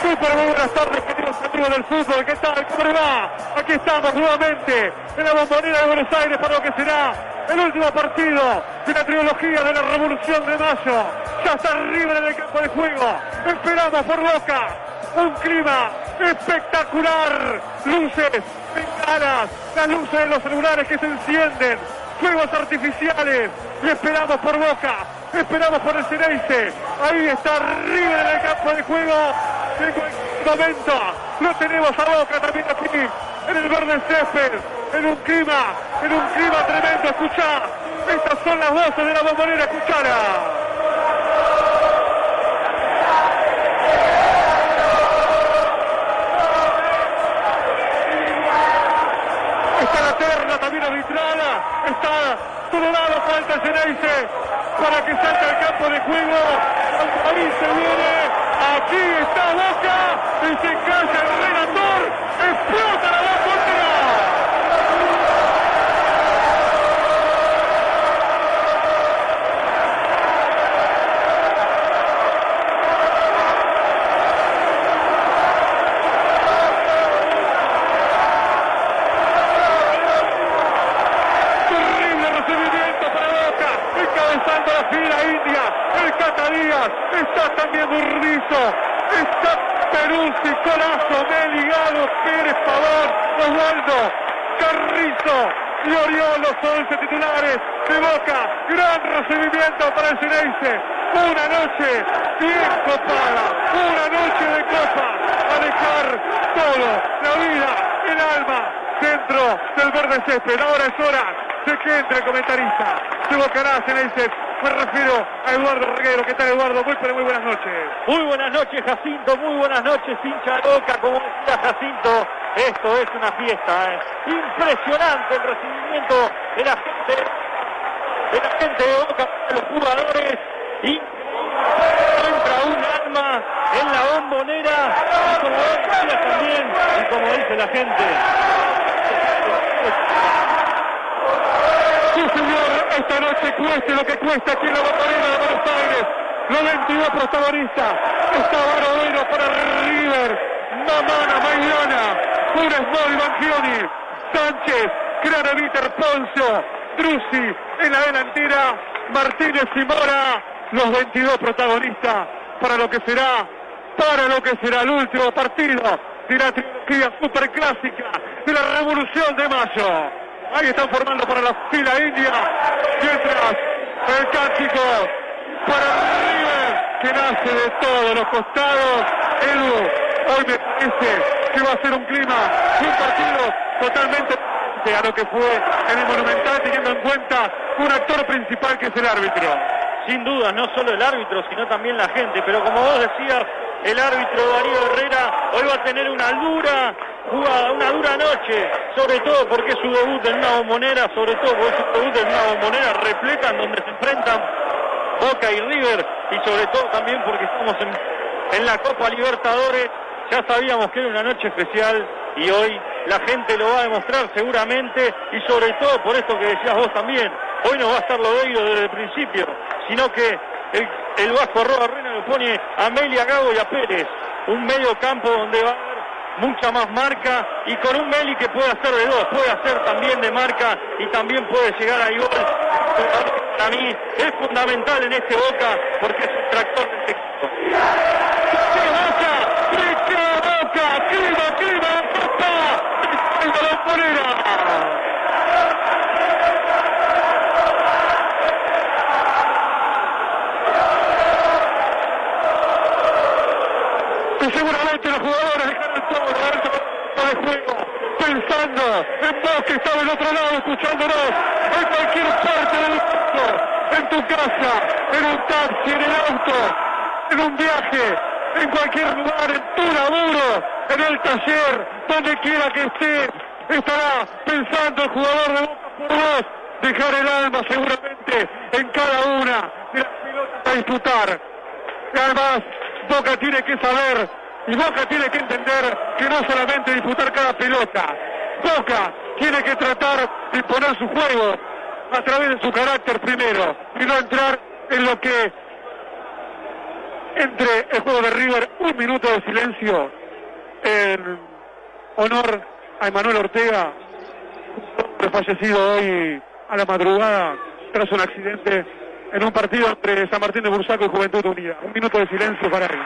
Super buenas tardes, queridos amigos del fútbol. ¿Qué tal? ¿Cómo va? Aquí estamos nuevamente en la bombonera de Buenos Aires para lo que será el último partido de la trilogía de la Revolución de Mayo. Ya está arriba en el campo de juego. Esperamos por Boca. Un clima espectacular. Luces, bengalas, las luces de los celulares que se encienden. Fuegos artificiales. Y esperamos por Boca. Esperamos por el Ceneice. Ahí está arriba en el campo de juego. En cualquier momento lo tenemos a Boca también aquí en el verde césped. En un clima, en un clima tremendo. Escuchá. Estas son las voces de la bombonera. Escuchala. También arbitrada. Está todo lado falta Ceneice para que salte al campo de juego. Ahí se viene. Aquí está Boca. Y se calla el relator. Explota la bombonera. Terrible recibimiento para Boca, encabezando la fila india, el Cata Díaz, está también Burdizo, está Peruzzi, Colazo, Meli, Galo, Pérez, Pavón, Osvaldo, Carrizo y Oriol, los 11 titulares de Boca, gran recibimiento para el Ceneice, una noche bien copada, una noche de copa, a dejar todo, la vida, el alma, dentro del verde césped, ahora es hora de que entre el comentarista. Se evocará Ceneice. Me refiero a Eduardo Reguero. ¿Qué tal, Eduardo? Muy, muy buenas noches. Muy buenas noches, Jacinto. Muy buenas noches, hincha de Boca. Como decía Jacinto, esto es una fiesta. ¿eh? Impresionante el recibimiento de la gente, de la gente de Boca, de los jugadores. Increíble. Entra un alma en la bombonera. Y como también, y como dice la gente. Sí, señor. Esta noche cueste lo que cueste aquí en la bombonera de Buenos Aires. Los 22 protagonistas. Está Barodero para River. Mamana, Maidana. Funes Mori, Bangioni. Sánchez, Craneviter, Poncio. Drusi en la delantera. Martínez y Mora. Los 22 protagonistas para lo que será, para lo que será el último partido de la trilogía superclásica de la Revolución de Mayo. Ahí están formando para la fila india. Mientras el cántico para River, que nace de todos los costados. Edu, hoy me parece que va a ser un clima, un partido totalmente a lo que fue en el Monumental, teniendo en cuenta un actor principal que es el árbitro. Sin duda, no solo el árbitro, sino también la gente. Pero como vos decías, el árbitro Darío Herrera hoy va a tener una dura jugada, una dura noche, sobre todo porque es su debut en una bombonera, sobre todo porque es su debut en una bombonera repleta en donde se enfrentan Boca y River, y sobre todo también porque estamos en la Copa Libertadores, ya sabíamos que era una noche especial y hoy la gente lo va a demostrar seguramente y sobre todo por esto que decías vos también, hoy no va a estar Lodeiro desde el principio, sino que el, el Vasco Roa Reina lo pone a Amelia Gago y a Pérez, un medio campo donde va a haber mucha más marca y con un Meli que puede hacer de dos, puede hacer también de marca y también puede llegar a gol. Para mí es fundamental en este Boca porque es un tractor de este equipo. ¡Qué boca! ¡Qué boca! ¡Clima, clima! ¡Boca! ¡El de la bombonera! Y seguramente los jugadores dejaron todo resto de juego. pensando en vos que estás del otro lado escuchándonos en cualquier parte del mundo, en tu casa, en un taxi, en el auto, en un viaje, en cualquier lugar, en tu laburo, en el taller, donde quiera que estés, estará pensando el jugador de Boca por vos, dejar el alma seguramente en cada una de las pelotas a disputar. Además, Boca tiene que saber y Boca tiene que entender que no solamente disputar cada pelota, Boca tiene que tratar de poner su juego a través de su carácter primero y no entrar en lo que entre el juego de River un minuto de silencio en honor a Emanuel Ortega, fallecido hoy a la madrugada tras un accidente en un partido entre San Martín de Bursaco y Juventud Unida. Un minuto de silencio para él.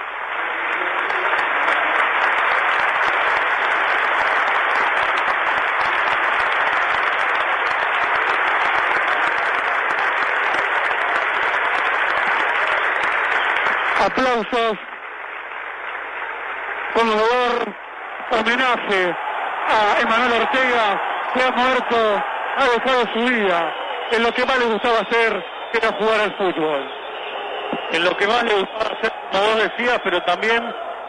aplausos, conmovedor homenaje a Emanuel Ortega, que ha muerto, ha dejado su vida en lo que más le gustaba hacer, que era jugar al fútbol. En lo que más le gustaba hacer, como vos decías, pero también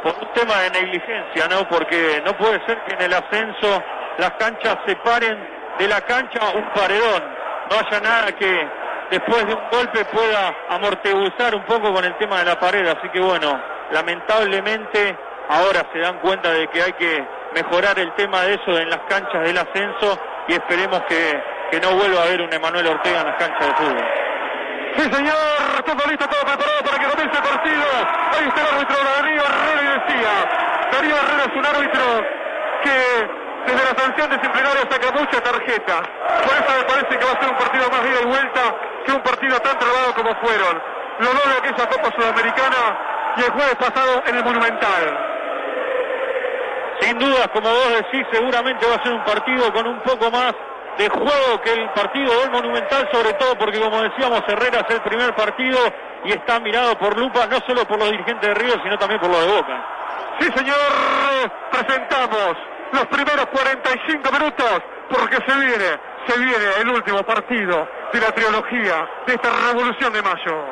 por un tema de negligencia, ¿no? Porque no puede ser que en el ascenso las canchas separen de la cancha un paredón. No haya nada que después de un golpe pueda amortiguar un poco con el tema de la pared. Así que bueno, lamentablemente ahora se dan cuenta de que hay que mejorar el tema de eso en las canchas del ascenso y esperemos que, que no vuelva a haber un Emanuel Ortega en las canchas de fútbol. Sí, señor, todo listo, todo preparado para que comience el partido. Ahí está el árbitro Darío Herrera y decía, Darío Herrera es un árbitro que desde la sanción disciplinaria saca mucha tarjeta. Por eso me parece que va a ser un partido más ida y vuelta que un partido tan trabado como fueron. Lo de aquella Copa Sudamericana y el jueves pasado en el Monumental. Sin duda, como vos decís, seguramente va a ser un partido con un poco más de juego que el partido del Monumental, sobre todo porque, como decíamos, Herrera es el primer partido y está mirado por lupa, no solo por los dirigentes de Río, sino también por los de Boca. Sí, señor, presentamos los primeros 45 minutos, porque se viene, se viene el último partido de la trilogía de esta revolución de mayo.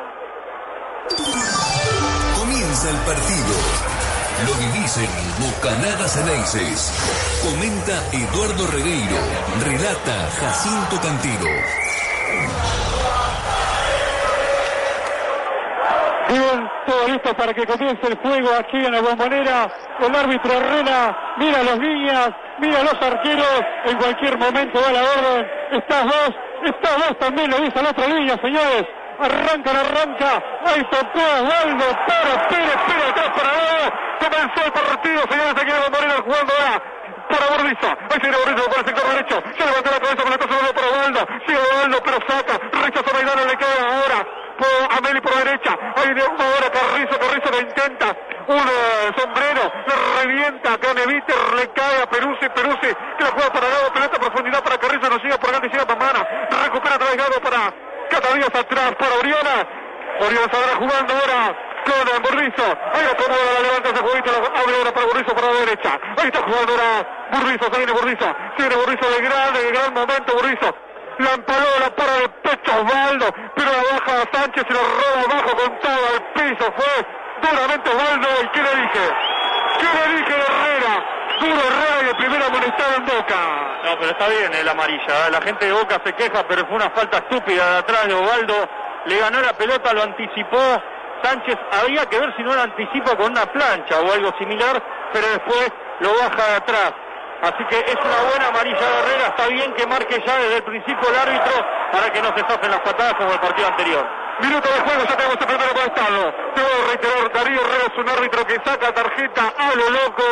Comienza el partido. Lo vivís en Bocanadas Eneises. Comenta Eduardo Regueiro. Relata Jacinto Cantero. Bien, todo listo para que comience el juego aquí en la bombonera. El árbitro Herrera mira a los líneas, mira los arqueros. En cualquier momento da la orden. Estás vos, estás vos también, lo dice la otra línea, señores. Arranca, arranca. Ahí tocó Osvaldo. Para Pérez, Pérez atrás para lado. Comenzó el partido, señores. Aquí en la bombonera jugando ahora para Bordizo. Ahí sigue Bordizo por el sector derecho. Se levantó la cabeza con el paso para Osvaldo. Sigue Osvaldo, pero saca. Rechaza Maidana, le queda ahora a Meli por la derecha. Ahí de ahora Carrizo, Carrizo lo intenta. Un sombrero, le revienta. Caneviter le cae a Peruzzi, Peruzzi que la juega para Gado, pelota profundidad para Carrizo, no sigue por acá, sigue Pamana. Recupera otra vez Gado para Catavías atrás, para Oriana. Oriana estará jugando ahora con Burrizo. Ahí la acomoda, la levanta ese jueguito, abre ahora para Burrizo por la derecha. Ahí está jugando ahora Burrizo, se viene Burrizo. Se viene Burrizo de gran, de gran momento Burrizo la empaló, la para de pecho Osvaldo, pero la baja a Sánchez y lo roba abajo con todo al piso, fue duramente Osvaldo, ¿y qué le dije? ¿Qué le dije Herrera? Duro Herrera y el primero amonestado en Boca. No, pero está bien el amarilla, ¿eh? la gente de Boca se queja, pero fue una falta estúpida de atrás de Osvaldo, le ganó la pelota, lo anticipó, Sánchez había que ver si no lo anticipa con una plancha o algo similar, pero después lo baja de atrás. Así que es una buena amarilla de Herrera. Está bien que marque ya desde el principio el árbitro para que no se saquen las patadas como el partido anterior. Minuto de juego, ya tenemos el primero para estarlo. Tengo que reiterar, Darío Herrera es un árbitro que saca tarjeta a lo loco.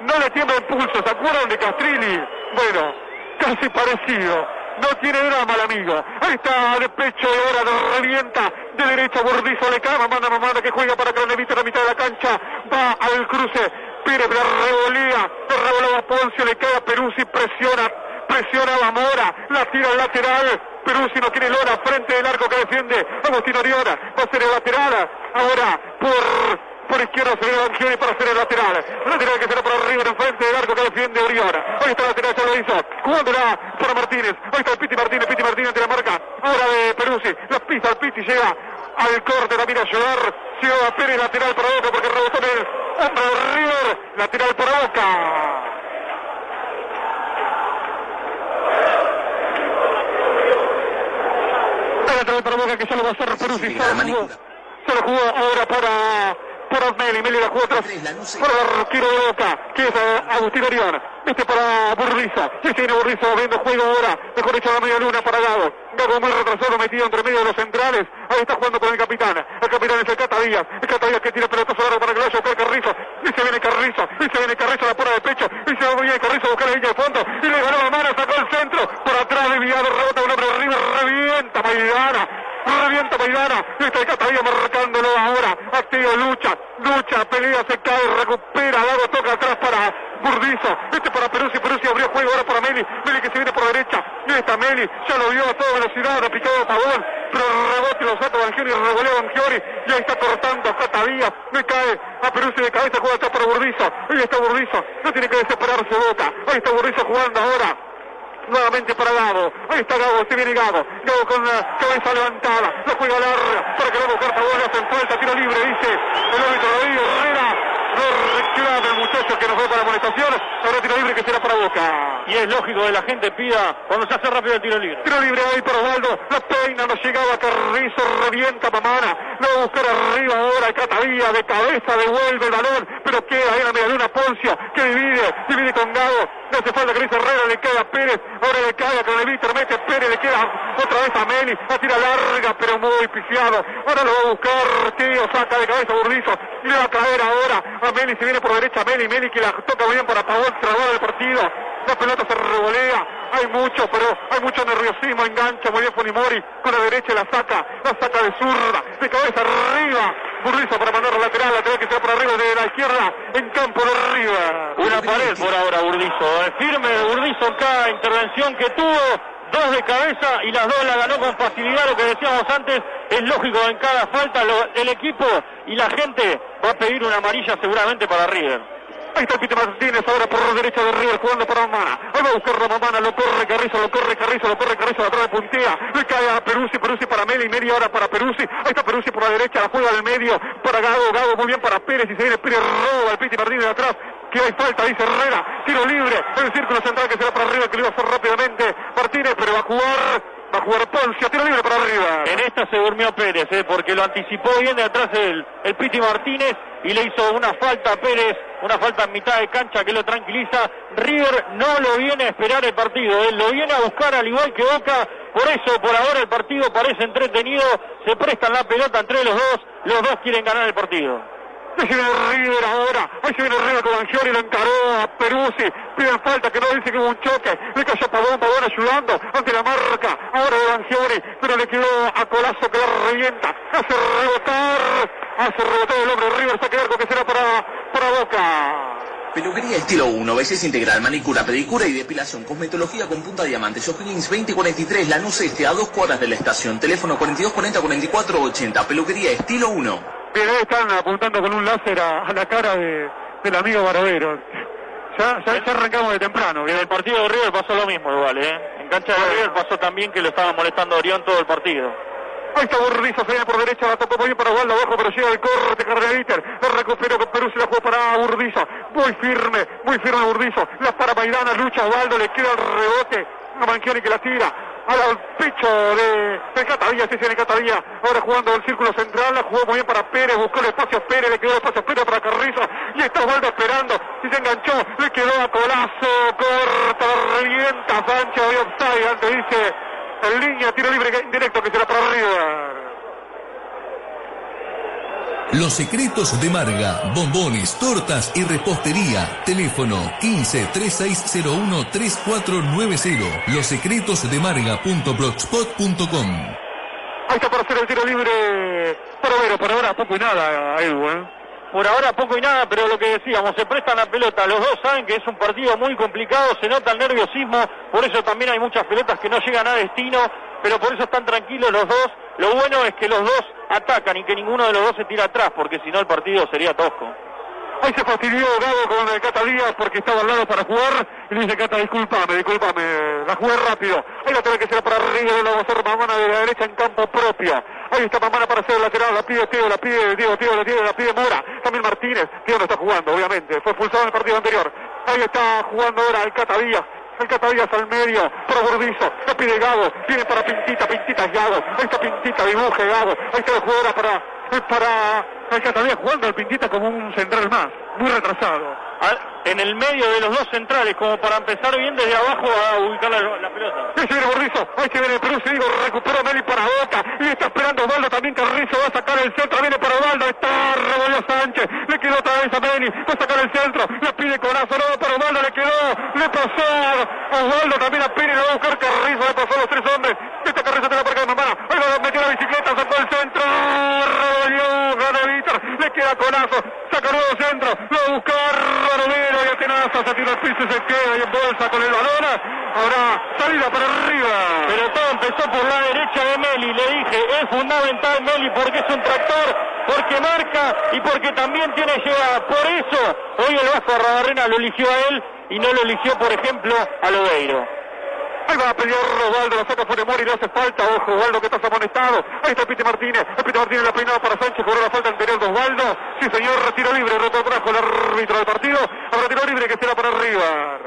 No le tiembla el pulso. ¿Se acuerdan de Castrilli? Bueno, casi parecido. No tiene drama el amigo. Ahí está de pecho y ahora lo revienta. De derecha Bordizo le cae. Manda, manda que juega para lo evite la mitad de la cancha. Va al cruce. Pérez la le revolaba Poncio, le cae a Peruzzi, presiona, presiona a Mora, la tira al lateral, Peruzzi no tiene lora frente del arco que defiende Agustín Oriona, va a ser el lateral, ahora por Por izquierda se viene Bangioni para hacer el lateral. Lateral que será para arriba en frente del arco que defiende Oriona. Ahí está el lateral, ya lo hizo. Jugándola para Martínez. Ahí está el Piti Martínez. Piti Martínez ante la marca. Ahora de Peruzzi. La pisa el Piti. Llega al corte. La mira a llorar. Llega a Pérez lateral para Boca porque rebotó en el hombro de River. Lateral para Boca. lateral para Boca que ya lo va a hacer Peruzzi. Se lo jugó, se lo jugó ahora para, para Meli. Meli la jugó atrás para el arquero de Boca, que es Agustín Orión. Este para Burriza. Y viene Burriza viendo juego ahora. Mejor dicho, la media luna para Gago. Gago muy retrasado, metido entre medio de los centrales. Ahí está jugando con el capitán. El capitán es el Cata Díaz. El Cata Díaz que tira pelotazo largo para que lo vaya a buscar Carrizo. Y se viene Carrizo. Y se viene Carrizo a la pura de pecho. Y se viene Carrizo a buscar la línea de fondo. Y le ganó la mano, sacó el centro. Por atrás desviado, rebota un hombre arriba. Revienta Maidana. Revienta Maidana. Está el Cata Díaz marcándolo ahora. Activo, lucha. Lucha, pelea, se cae, recupera. Gago toca atrás para Burdizo. Este para Peruzzi. Peruzzi abrió juego ahora para Meli. Meli que se viene por derecha. Y está Meli. Ya lo vio a toda velocidad. Ha picado Pavón. Pero rebote lo saca Bangioni. Revolea Bangioni. Y ahí está cortando a Cata Díaz. Me cae a Peruzzi de cabeza. Juega atrás para Burdizo. Ahí está Burdizo. No tiene que desesperarse Boca. Ahí está Burdizo jugando ahora nuevamente para Gago. Ahí está Gago, se viene Gago. Gago con la cabeza levantada. Lo juega larga para que buscar favor. Le hacen falta. Tiro libre, dice el árbitro David Herrera. No reclama el muchacho que nos va para amonestación. Ahora tiro libre que será para Boca. Y es lógico que la gente pida cuando se hace rápido el tiro libre. Tiro libre ahí para Osvaldo. La peina, no llegaba Carrizo, revienta Mamana. Lo va a buscar arriba ahora. Catavía de cabeza, devuelve el balón. Pero queda ahí en la media luna Poncio que divide, divide con Gago. No falta que dice Herrera, le queda a Pérez. Ahora le cae con el Víctor, mete Pérez, le queda otra vez a Meli. La tira larga, pero muy pifiado. Ahora lo va a buscar Tío, saca de cabeza Burdizo. Y le va a caer ahora a Meli. Se viene por derecha Meli. Meli que la toca bien para Pavón, trabar el partido. La pelota se revolea. Hay mucho, pero hay mucho nerviosismo. Engancha muy bien Funimori. Con la derecha la saca. La saca de zurda. De cabeza arriba. Burdizo para mandar lateral. Lateral que sea por arriba de la izquierda. En campo de arriba. Una pared por ahora Burdizo. eh. Firme Burdizo en cada intervención que tuvo. Dos de cabeza y las dos la ganó con facilidad. Lo que decíamos antes es lógico en cada falta. lo- el equipo y la gente va a pedir una amarilla seguramente para River. Ahí está el Martínez ahora por la derecha de River jugando para Mamana. Ahí va a buscar a Mamana, lo corre Carrizo, lo corre Carrizo, lo corre Carrizo, atrás de puntea. Le cae a Peruzzi, Peruzzi para Meli, media hora para Peruzzi. Ahí está Peruzzi por la derecha, la juega del medio para Gago, Gago muy bien para Pérez y se viene Pérez, roba al Piti Martínez de atrás. Que hay falta, dice Herrera. Tiro libre el círculo central que será para arriba, que lo iba a hacer rápidamente Martínez, libre para arriba. En esta se durmió Pérez, eh, porque lo anticipó bien de atrás el, Piti Martínez y le hizo una falta a Pérez, una falta en mitad de cancha que lo tranquiliza. River no lo viene a esperar el partido, él lo viene a buscar al igual que Boca, por eso por ahora el partido parece entretenido, se prestan la pelota entre los dos, los dos quieren ganar el partido. Ahí se viene River ahora. Ahí se viene River con Angioli, lo encaró a Peruzzi. Piden falta que no dice que hubo un choque. Le cayó Pavón, Pavón ayudando ante la marca. Ahora de Angioli, pero le quedó a Colazo que la revienta. Hace rebotar. Hace rebotar el hombre River. Está quedar con que será para, para Boca. Peluquería estilo 1, belleza integral, manicura, pedicura y depilación, cosmetología con punta diamante, O'Higgins 2043, Lanús Este, a dos cuadras de la estación, teléfono 4240-4480, peluquería estilo 1. Bien, ahí están apuntando con un láser a, a la cara de, del amigo Barovero. Ya, ya, ya arrancamos de temprano. En el partido de River pasó lo mismo igual, ¿eh? En cancha de River pasó también que lo estaba molestando a Orión todo el partido. Ahí está Burrizo, se viene por derecha, la tocó muy bien para Waldo abajo, pero llega el corte, Cardeliter, la recuperó con Perú, se la jugó para Burdizo, muy firme, muy firme Burdizo, la para Maidana, lucha Waldo, le queda el rebote, a Manchioni que la tira, al pecho de, de Catavilla, sí, sí, Catavilla, ahora jugando el círculo central, la jugó muy bien para Pérez, buscó el espacio Pérez, le quedó el espacio a Pérez para Carrizo, y está Waldo esperando, y se enganchó, le quedó a Colazo, corta, revienta, Sánchez, de offside, antes dice, en línea, tiro libre indirecto que será para River. Los secretos de Marga, bombones, tortas y repostería. Teléfono 15 3601 3490. Los secretos de Marga.blogspot.com. Ahí está para hacer el tiro libre. Para ver, para ahora poco y nada, Edu, ¿eh? Por ahora poco y nada, pero lo que decíamos, se prestan la pelota. Los dos saben que es un partido muy complicado, se nota el nerviosismo, por eso también hay muchas pelotas que no llegan a destino. pero por eso están tranquilos los dos. Lo bueno es que los dos atacan y que ninguno de los dos se tira atrás, porque si no el partido sería tosco. Ahí se fastidió Gago con el Cata Díaz porque estaba al lado para jugar. Y dice Cata, discúlpame, discúlpame, la jugué rápido. Ahí la tiene que ser para arriba, la va a Mamana de la derecha en campo propio. Ahí está Mamana para hacer el lateral, la pide Tío, la pide Diego, Tío, la pide, la pide Mora. También Martínez, Tío no está jugando, obviamente. Fue expulsado en el partido anterior. Ahí está jugando ahora el Cata Díaz. Cata Díaz al medio, para Burdizo, la pide Gago, viene para Pintita, Pintita Gago, ahí está Pintita, dibuje Gago, ahí está el jugador para, para el Cata Díaz jugando al Pintita como un central más, muy retrasado. En el medio de los dos centrales, como para empezar bien desde abajo a ubicar la, la pelota. Ahí se viene Burdizo, ahí se viene Perú, se digo, recupera Meli para Boca, y está esperando Osvaldo también Carrizo, va a sacar el centro, viene para Osvaldo, está Rebolio Sánchez, le quedó otra vez a Meli, va a sacar el centro, la pide Corazo, no, para Osvaldo le quedó, le pasó Osvaldo también a Pini, le va a buscar Carrizo, le pasó a los tres hombres, este Carrizo tiene la parca de Mamana, ahí lo metió la bicicleta, sacó el centro, le queda Corazo, saca nuevo centro, lo va a buscar Romero y Atenaza, se tira al piso y se queda y bolsa con el balón, ahora salida para arriba. Pero todo empezó por la derecha de Meli, le dije, es fundamental Meli porque es un tractor, porque marca y porque también tiene llegada. Por eso hoy el Vasco Rabarrena lo eligió a él y no lo eligió, por ejemplo, a Lodeiro. Ahí va a pelear Osvaldo, la saca Funemori, le hace falta, ojo, Osvaldo que está amonestado. Ahí está Piti Martínez, el Piti Martínez la peinada para Sánchez, cobró la falta anterior de Osvaldo. Sí señor, retiro libre, retrotrajo el árbitro del partido. Ahora tiro libre que será para arriba.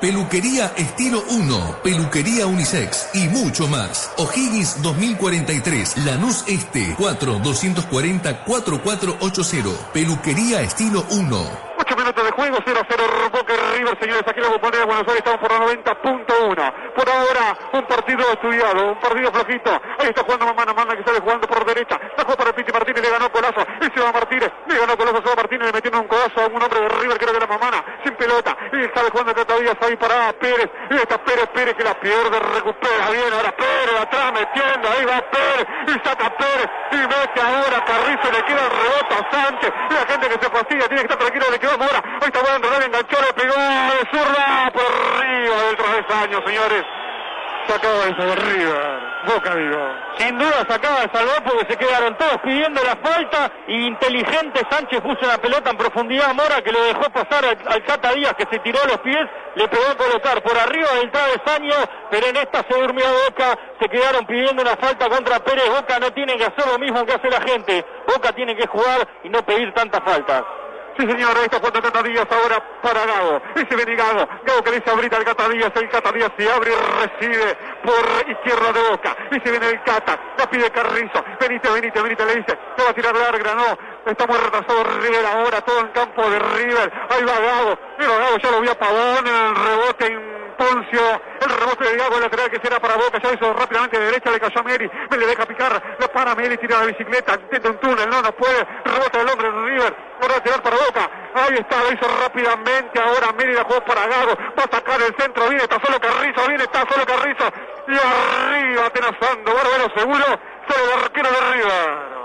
Peluquería Estilo 1, Peluquería Unisex y mucho más. O'Higgins 2043, Lanús Este, 4 240 4480. Peluquería Estilo 1. 8 minutos de juego, 0-0 Boca River, señores, aquí en la bombonera de Buenos Aires, estamos por la 90.1. Por ahora, un partido estudiado, un partido flojito. Ahí está jugando Mamana, Mamana que sale jugando por derecha. La juega para Piti Martínez, le ganó Colazo. Y se va Martínez, le ganó Colazo, se va Martínez, le metiendo un codazo a un hombre de River, creo que era Mamana, sin pelota. Y sale jugando Catadías ahí para Pérez. Y está Pérez, Pérez que la pierde, recupera bien. Ahora Pérez atrás metiendo, ahí va Pérez. Y saca Pérez. Y mete ahora Carrizo, le queda el rebote a Sánchez. La gente que se fastidia, tiene que estar tranquilo, le quedó Mora. Ahí está bueno, René enganchó, le pegó de zurda por arriba del travesaño, señores. Sacaba eso de River. Boca, digo. Sin duda se acaba de salvar porque se quedaron todos pidiendo la falta inteligente Sánchez puso la pelota en profundidad a Mora que lo dejó pasar al, al Cata Díaz que se tiró a los pies, le pegó a colocar por arriba del travesaño, pero en esta se durmió Boca, se quedaron pidiendo una falta contra Pérez, Boca no tiene que hacer lo mismo que hace la gente, Boca tiene que jugar y no pedir tantas faltas. Sí, señor, está jugando Cata Díaz ahora para Gago. Y se viene Gago. Gago que dice ahorita el Cata Díaz. El Cata Díaz se abre y recibe por izquierda de Boca. Y se viene el Cata. La pide Carrizo. Venite, venite, venite, le dice. Se va a tirar larga, no. Está muy retrasado River ahora, todo en campo de River. Ahí va Gago. Mira Gago, ya lo vio a Pavón el rebote Poncio. El rebote de Gago, el lateral que será para Boca. Ya hizo rápidamente de derecha, le cayó a Meri. Me le deja picar. Le para Meri, tira la bicicleta. Intenta un túnel, no, no puede. Rebote del hombre de River. Ahora tirar para Boca. Ahí está, lo hizo rápidamente. Ahora Mérida jugó para Gago. Va a sacar el centro. Viene, está solo Carrizo. Viene, está solo Carrizo. Y arriba, atenazando. Bárbaro seguro. Solo el arquero de River.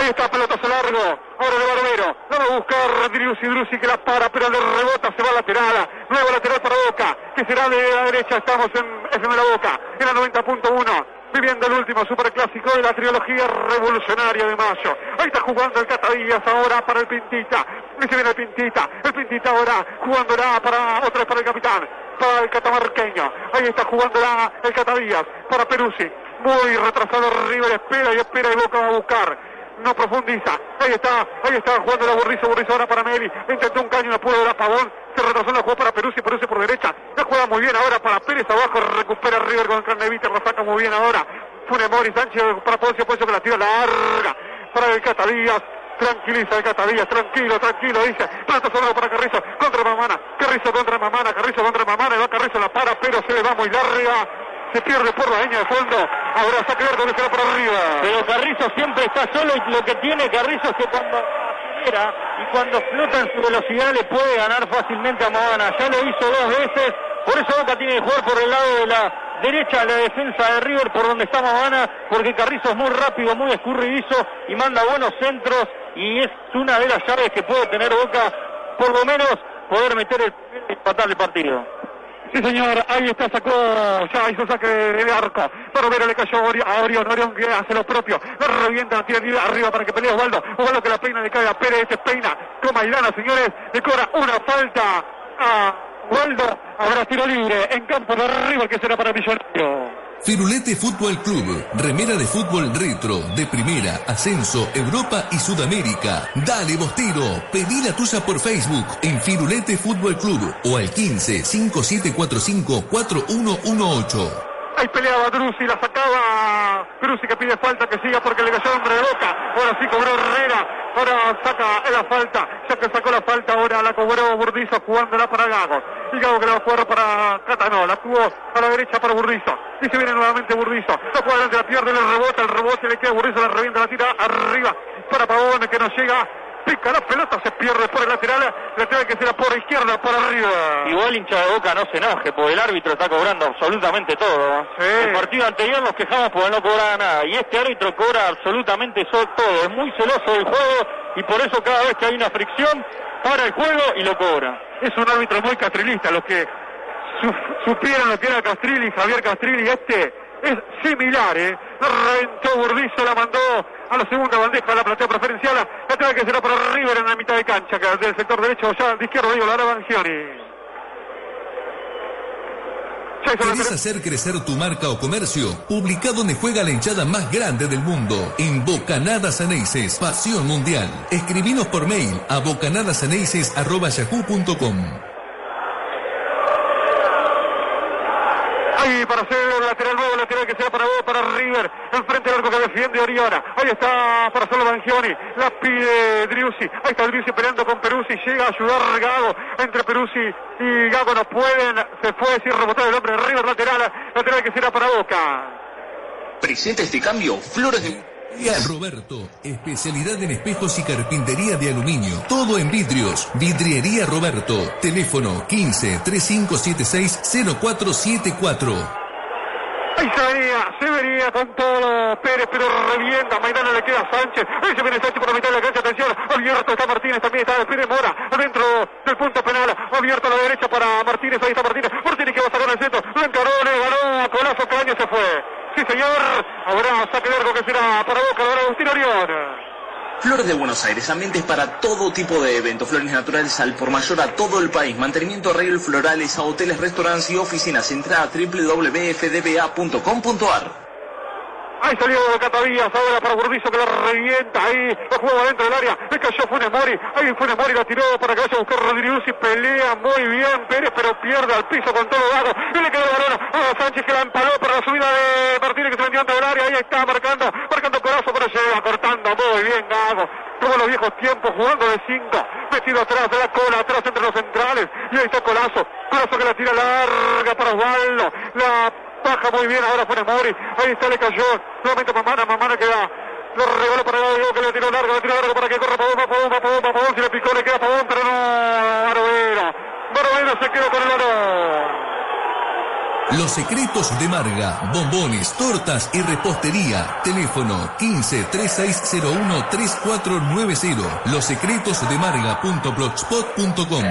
Ahí está, pelotazo largo. Ahora de Barbero. No va a buscar Driussi Drusi que la para, pero le rebota, se va lateral. Nuevo lateral para Boca, que será de la derecha. Estamos en FM La Boca, en la 90.1 viviendo el último superclásico de la trilogía revolucionaria de Mayo. Ahí está jugando el Catadillas ahora para el Pintita. Y se viene el Pintita. El Pintita ahora jugándola para otra vez para el capitán, para el catamarqueño. Ahí está jugándola el Catadillas para Peruzzi. Muy retrasado River, espera y espera y Boca va a buscar no profundiza. Ahí está, ahí está jugando la Burrizo, Burrizo ahora para Meli. Intentó un caño, no pudo dar Pavón. Se retrasó la jugó para Peruzzi, Peruzzi por derecha. La juega muy bien ahora para Pérez abajo, recupera River con Carnevita, la saca muy bien ahora. Funemori, Sánchez para Poncio, Poncio que la tira larga para el Catadías. Tranquiliza el Catadías, tranquilo, tranquilo, dice. Plata solo para Carrizo, contra Mamana. Carrizo contra Mamana, Carrizo contra Mamana. Y va Carrizo, la para, pero se le va muy larga se pierde por la línea de fondo. Ahora saca verde que será por arriba. Pero Carrizo siempre está solo y lo que tiene Carrizo es que cuando acelera y cuando flota en su velocidad le puede ganar fácilmente a Moana. Ya lo hizo dos veces. Por eso Boca tiene que jugar por el lado de la derecha de la defensa de River por donde está Moana, porque Carrizo es muy rápido, muy escurridizo y manda buenos centros y es una de las llaves que puede tener Boca por lo menos poder meter el empatar el partido. Sí, señor, ahí está, sacó, ya hizo saque de arco. Pero le cayó a Orión, Orión que hace lo propio. Le revienta, tira arriba para que pelee Osvaldo. Osvaldo que la peina le cae a Pérez, este peina con Maidana, señores. Le cobra una falta a Osvaldo. Habrá tiro libre en campo de arriba que será para Millonario. Firulete Fútbol Club, remera de fútbol retro, de primera, ascenso, Europa y Sudamérica. Dale Bostero, pedí la tuya por Facebook en Firulete Fútbol Club o al 15 5745 4118. Ahí peleaba Drusi, la sacaba Drusi que pide falta que siga porque le cayó hombre de boca. Ahora sí cobró Herrera. Ahora saca la falta. Ya que sacó la falta, ahora la cobró Burdizo jugándola para Gago. Y Gago que la va a jugar para Catano. La tuvo a la derecha para Burdizo. Y se viene nuevamente Burdizo. La juega adelante, la pierde, le rebota, el rebote le queda Burdizo, la revienta, la tira arriba para Pavone que no llega pica la pelota, se pierde por el lateral, lateral que será por izquierda, por arriba. Igual hincha de boca no se enoje, porque el árbitro está cobrando absolutamente todo. El partido anterior nos quejamos porque no cobraba nada, y este árbitro cobra absolutamente todo, es muy celoso del juego, y por eso cada vez que hay una fricción, para el juego y lo cobra. Es un árbitro muy castrilista, los que supieron lo que era Castrilli, Javier Castrilli, este es similar, ¿eh? Reventó Burdizo, la mandó a la segunda bandeja, la platea preferencial, la trae que será para River en la mitad de cancha, que del sector derecho, ya de izquierdo, digo, la Bangioni. ¿Querés hacer crecer tu marca o comercio? Publica donde juega la hinchada más grande del mundo. En Bocanadas Aneises, Pasión Mundial. Escribinos por mail a bocanadasaneises.yahoo.com. Para hacer lateral nuevo, lateral que sea para para River. Enfrente del arco que defiende Oriana. Ahí está para solo Bangioni. La pide Driussi. Ahí está Driussi peleando con Peruzzi. Llega a ayudar Gago. Entre Peruzzi y Gago no pueden. Se fue sin rebotar el hombre River lateral. Lateral que será para Boca. Presenta este cambio Flores de Roberto, especialidad en espejos y carpintería de aluminio. Todo en vidrios. Vidriería Roberto. Teléfono 15 3576 0474. Ahí se venía, se venía con todo Pérez, pero revienta. Maidana le queda a Sánchez. Ahí se viene Sánchez por la mitad de la cancha. Atención, abierto está Martínez, también está Pérez Mora, adentro del punto penal. Abierto a la derecha para Martínez. Ahí está Martínez. Martínez que va a sacar el centro. Lo encaró, le ganó Colazo. Caño se fue. Sí, señor. Habrá saque de arco que será para Boca, ahora Agustín Orión. Flores de Buenos Aires, ambientes para todo tipo de eventos, flores naturales al por mayor a todo el país, mantenimiento arreglos florales a hoteles, restaurantes y oficinas, entrada a www.fdba.com.ar. Ahí salió Catavías, ahora para Burdizo que la revienta. Ahí lo juega dentro del área. Le cayó Funes Mori. Ahí Funes Mori la tiró para que vaya a buscar Rodríguez y pelea muy bien Pérez, pero pierde al piso con todo dado. Y le quedó el balón a Sánchez que la empaló para la subida de Martínez que se metió dentro del área. Ahí está marcando, marcando corazón, pero llega cortando muy bien Gago. Como los viejos tiempos, jugando de cinco, metido atrás de la cola, atrás entre los centrales. Y ahí está Colazo. Colazo que la tira larga para Osvaldo. La Baja muy bien ahora Funes Mori. Ahí está, le cayó. Nuevamente Mamana. Mamana queda. Lo regaló para Gabriel que le tiró largo, le tiró largo para que corra Pavón, Pavón, Pavón, Pavón, si le picó le queda Pavón, pero no, Barovero. Barovero se quedó con el balón. Los secretos de Marga, bombones, tortas y repostería. Teléfono 15 3601 3490. Los secretos de Marga.blogspot.com.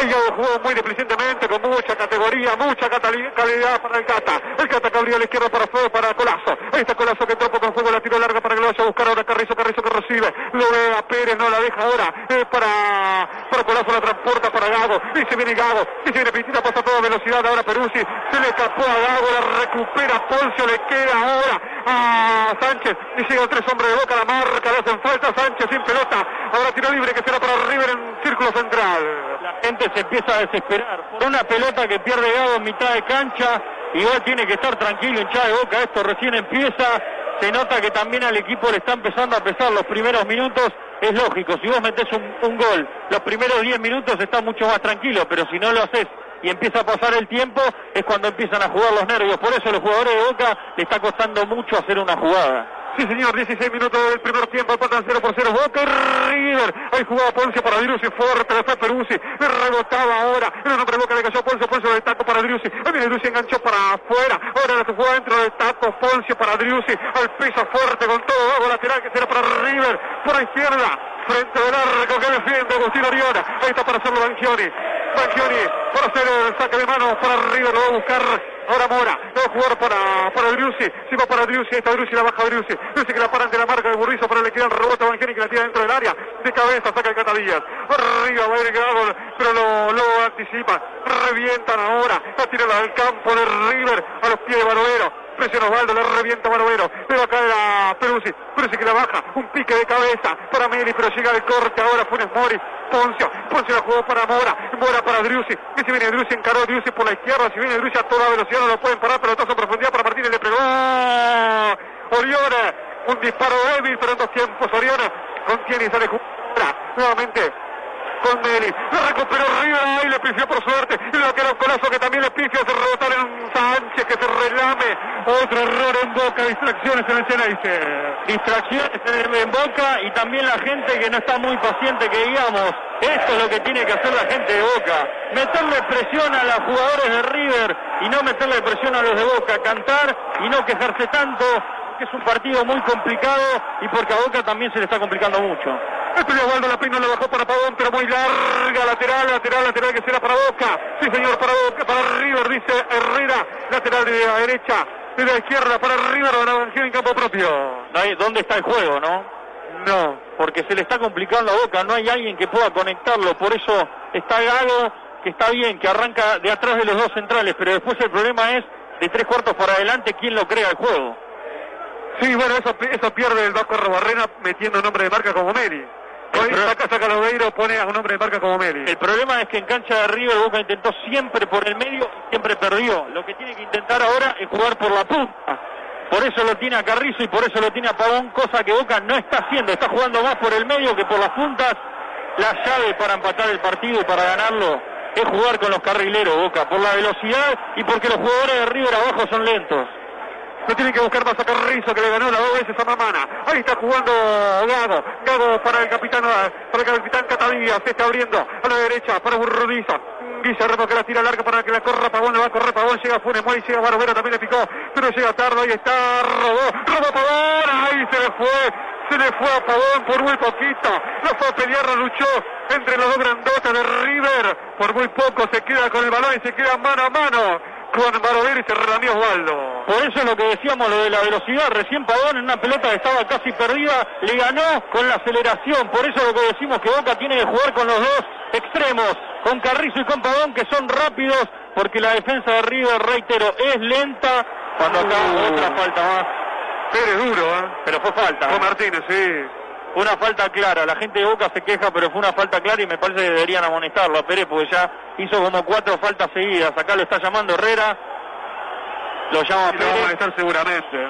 Ella jugó muy difícilmente, con mucha categoría, mucha calidad para el Cata. El Cata que abrió a la izquierda para fuego para Colazo. Ahí está Colazo que entró con fuego, la tiró larga para que lo buscar ahora Carrizo, Carrizo que recibe. Lo ve a Pérez, no la deja ahora. Eh, para, para Colazo la transporta para Gago. Y se viene Gago. Y se viene Pintita, pasa a toda velocidad ahora Peruzzi. Se le escapó a Gago, la recupera Poncio, le queda ahora a Sánchez. Y llega tres hombres de boca, la marca, le hacen falta. Sánchez sin pelota. Ahora tiro libre que será para River en círculo central la gente se empieza a desesperar. Una pelota que pierde Gago en mitad de cancha, igual tiene que estar tranquilo, hinchada de boca, esto recién empieza. Se nota que también al equipo le está empezando a pesar los primeros minutos. Es lógico, si vos metés un, gol los primeros 10 minutos está mucho más tranquilo, pero si no lo haces y empieza a pasar el tiempo, es cuando empiezan a jugar los nervios. Por eso a los jugadores de Boca le está costando mucho hacer una jugada. Sí, señor, 16 minutos del primer tiempo, empatan 0 por 0, Boca River. Ahí jugaba Ponce para Driussi, fuerte, fue Peruzzi, rebotaba ahora, el nombre Boca le cayó Ponce, Ponce del taco para Driussi, ahí viene Driussi, enganchó para afuera, ahora la que juega dentro del taco, Ponce para Driussi, al piso fuerte con todo, bajo lateral que será para River, por la izquierda, frente del arco que defiende Agustín Oriona. Ahí está para hacerlo Banchioni. Banchioni para hacer el saque de mano para arriba, lo va a buscar ahora Mora. Va a jugar para, para Driussi. Si va para Driussi, esta Driussi la baja Driussi. Driussi que la para ante la marca de Burrizo, pero le queda el rebote a Banchioni que la tira dentro del área. De cabeza saca el Catadillas. Arriba va a ir Gago, pero lo, lo anticipa. Revientan ahora. La tira al campo de River a los pies de Barovero. Presiona Osvaldo, le revienta Barovero. Le va a caer a Peruzzi. Peruzzi que la baja. Un pique de cabeza para Meli, pero llega el corte ahora Funes Mori. Poncio. Poncio la jugó para Mora. Mora para Driussi. Y si viene Driussi, encaró Driussi por la izquierda. Si viene Driussi a toda velocidad no lo pueden parar. Pelotazo en profundidad para Martínez. Le pegó. Oriona. Un disparo débil, pero en dos tiempos. Oriona contiene y sale jugada. Nuevamente con Meli. La recuperó River y le pifió por suerte. Y lo que era un colazo que también le pifia se rebotar en Sánchez que se relame. Otro error en Boca, distracciones en el Ceneice. Distracciones en, Boca y también la gente que no está muy paciente, que digamos, esto es lo que tiene que hacer la gente de Boca. Meterle presión a los jugadores de River y no meterle presión a los de Boca. Cantar y no quejarse tanto, que es un partido muy complicado y porque a Boca también se le está complicando mucho. Este de Osvaldo la pina le bajó para Pavón, pero muy larga, lateral, lateral, lateral que será para Boca. Sí, señor, para Boca, para River, dice Herrera, lateral de la derecha, de la izquierda, para River, van a en campo propio. No hay, ¿Dónde está el juego, no? No. Porque se le está complicando a Boca, no hay alguien que pueda conectarlo, por eso está Gago, que está bien, que arranca de atrás de los dos centrales, pero después el problema es de tres cuartos para adelante quién lo crea el juego. Sí, bueno, eso, eso pierde el Vasco Robarrena metiendo nombre de marca como Meri. Hoy saca, saca Lodeiro, pone a un nombre de marca como. El problema es que en cancha de River Boca intentó siempre por el medio y siempre perdió. Lo que tiene que intentar ahora es jugar por la punta. Por eso lo tiene a Carrizo y por eso lo tiene a Pavón, cosa que Boca no está haciendo. Está jugando más por el medio que por las puntas. La llave para empatar el partido y para ganarlo es jugar con los carrileros, Boca, por la velocidad y porque los jugadores de River abajo son lentos. Lo tiene que buscar más a Carrizo que le ganó las dos veces a Mamana. Ahí está jugando Gago. Gago para el capitán, para el capitán Catadillas. Se está abriendo a la derecha para Burrudiza. Guillermo que la tira larga para que la corra Pavón, le va a correr Pavón, llega Funes Mori, llega Barovero, también le picó, pero llega tarde, ahí está, robó, robó Pavón, ahí se le fue, se le fue a Pavón por muy poquito, lo fue a pelear, lo luchó entre los dos grandotes de River, por muy poco se queda con el balón y se queda mano a mano con Barovero y se Osvaldo. Por eso lo que decíamos, lo de la velocidad, recién Pavón en una pelota que estaba casi perdida, le ganó con la aceleración. Por eso lo que decimos que Boca tiene que jugar con los dos extremos, con Carrizo y con Pavón, que son rápidos, porque la defensa de River, reitero, es lenta. Cuando acá Uh. otra falta más, Pérez duro, ¿eh? pero fue falta. Con ¿eh? Martínez, sí. Fue una falta clara. La gente de Boca se queja, pero fue una falta clara y me parece que deberían amonestarlo a Pérez porque ya hizo como cuatro faltas seguidas. Acá lo está llamando Herrera. Lo llama Y lo va a Pérez. molestar seguramente.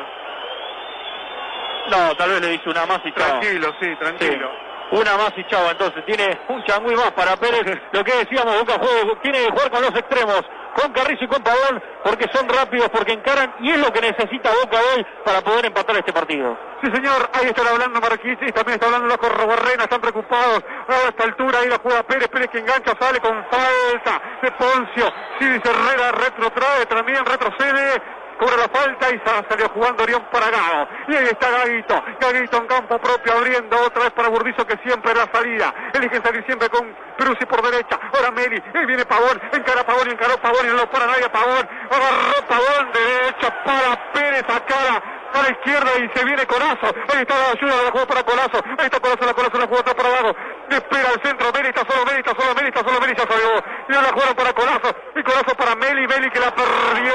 No, tal vez le dice una más y chao. Tranquilo, sí, tranquilo. Sí. Una más y chao, entonces tiene un changüí más para Pérez. Lo que decíamos, Boca juega- tiene que jugar con los extremos, con Carrizo y con Pavón, porque son rápidos, porque encaran, y es lo que necesita Boca hoy para poder empatar este partido. Sí, señor, ahí están hablando Marquisis, también está hablando Loco Roborrena, están preocupados. A esta altura ahí la juega Pérez, Pérez que engancha, sale con falta de Poncio. Sí, Herrera, retrotrae, también retrocede. Cobra la falta y sa- salió jugando Orión para Gago. Y ahí está Gaguito. Gaguito en campo propio abriendo otra vez para Burdizo que siempre la salida. Eligen salir siempre con Peruzzi por derecha. Ahora Meli. Ahí viene Pavón. Encara Pavón encaró Pavón y no lo para nadie Pavón. Agarró Pavón derecha para Pérez a cara a la izquierda y se viene Colazo. Ahí está la ayuda, la jugó para Colazo. Ahí está Colazo, la Colazo, la atrás para abajo. Espera el centro, Meli está solo, Meli está solo, Meli está solo, Meli ya salió. Y ahora la jugaron para Colazo. Y Colazo para Meli, Meli que la perdió.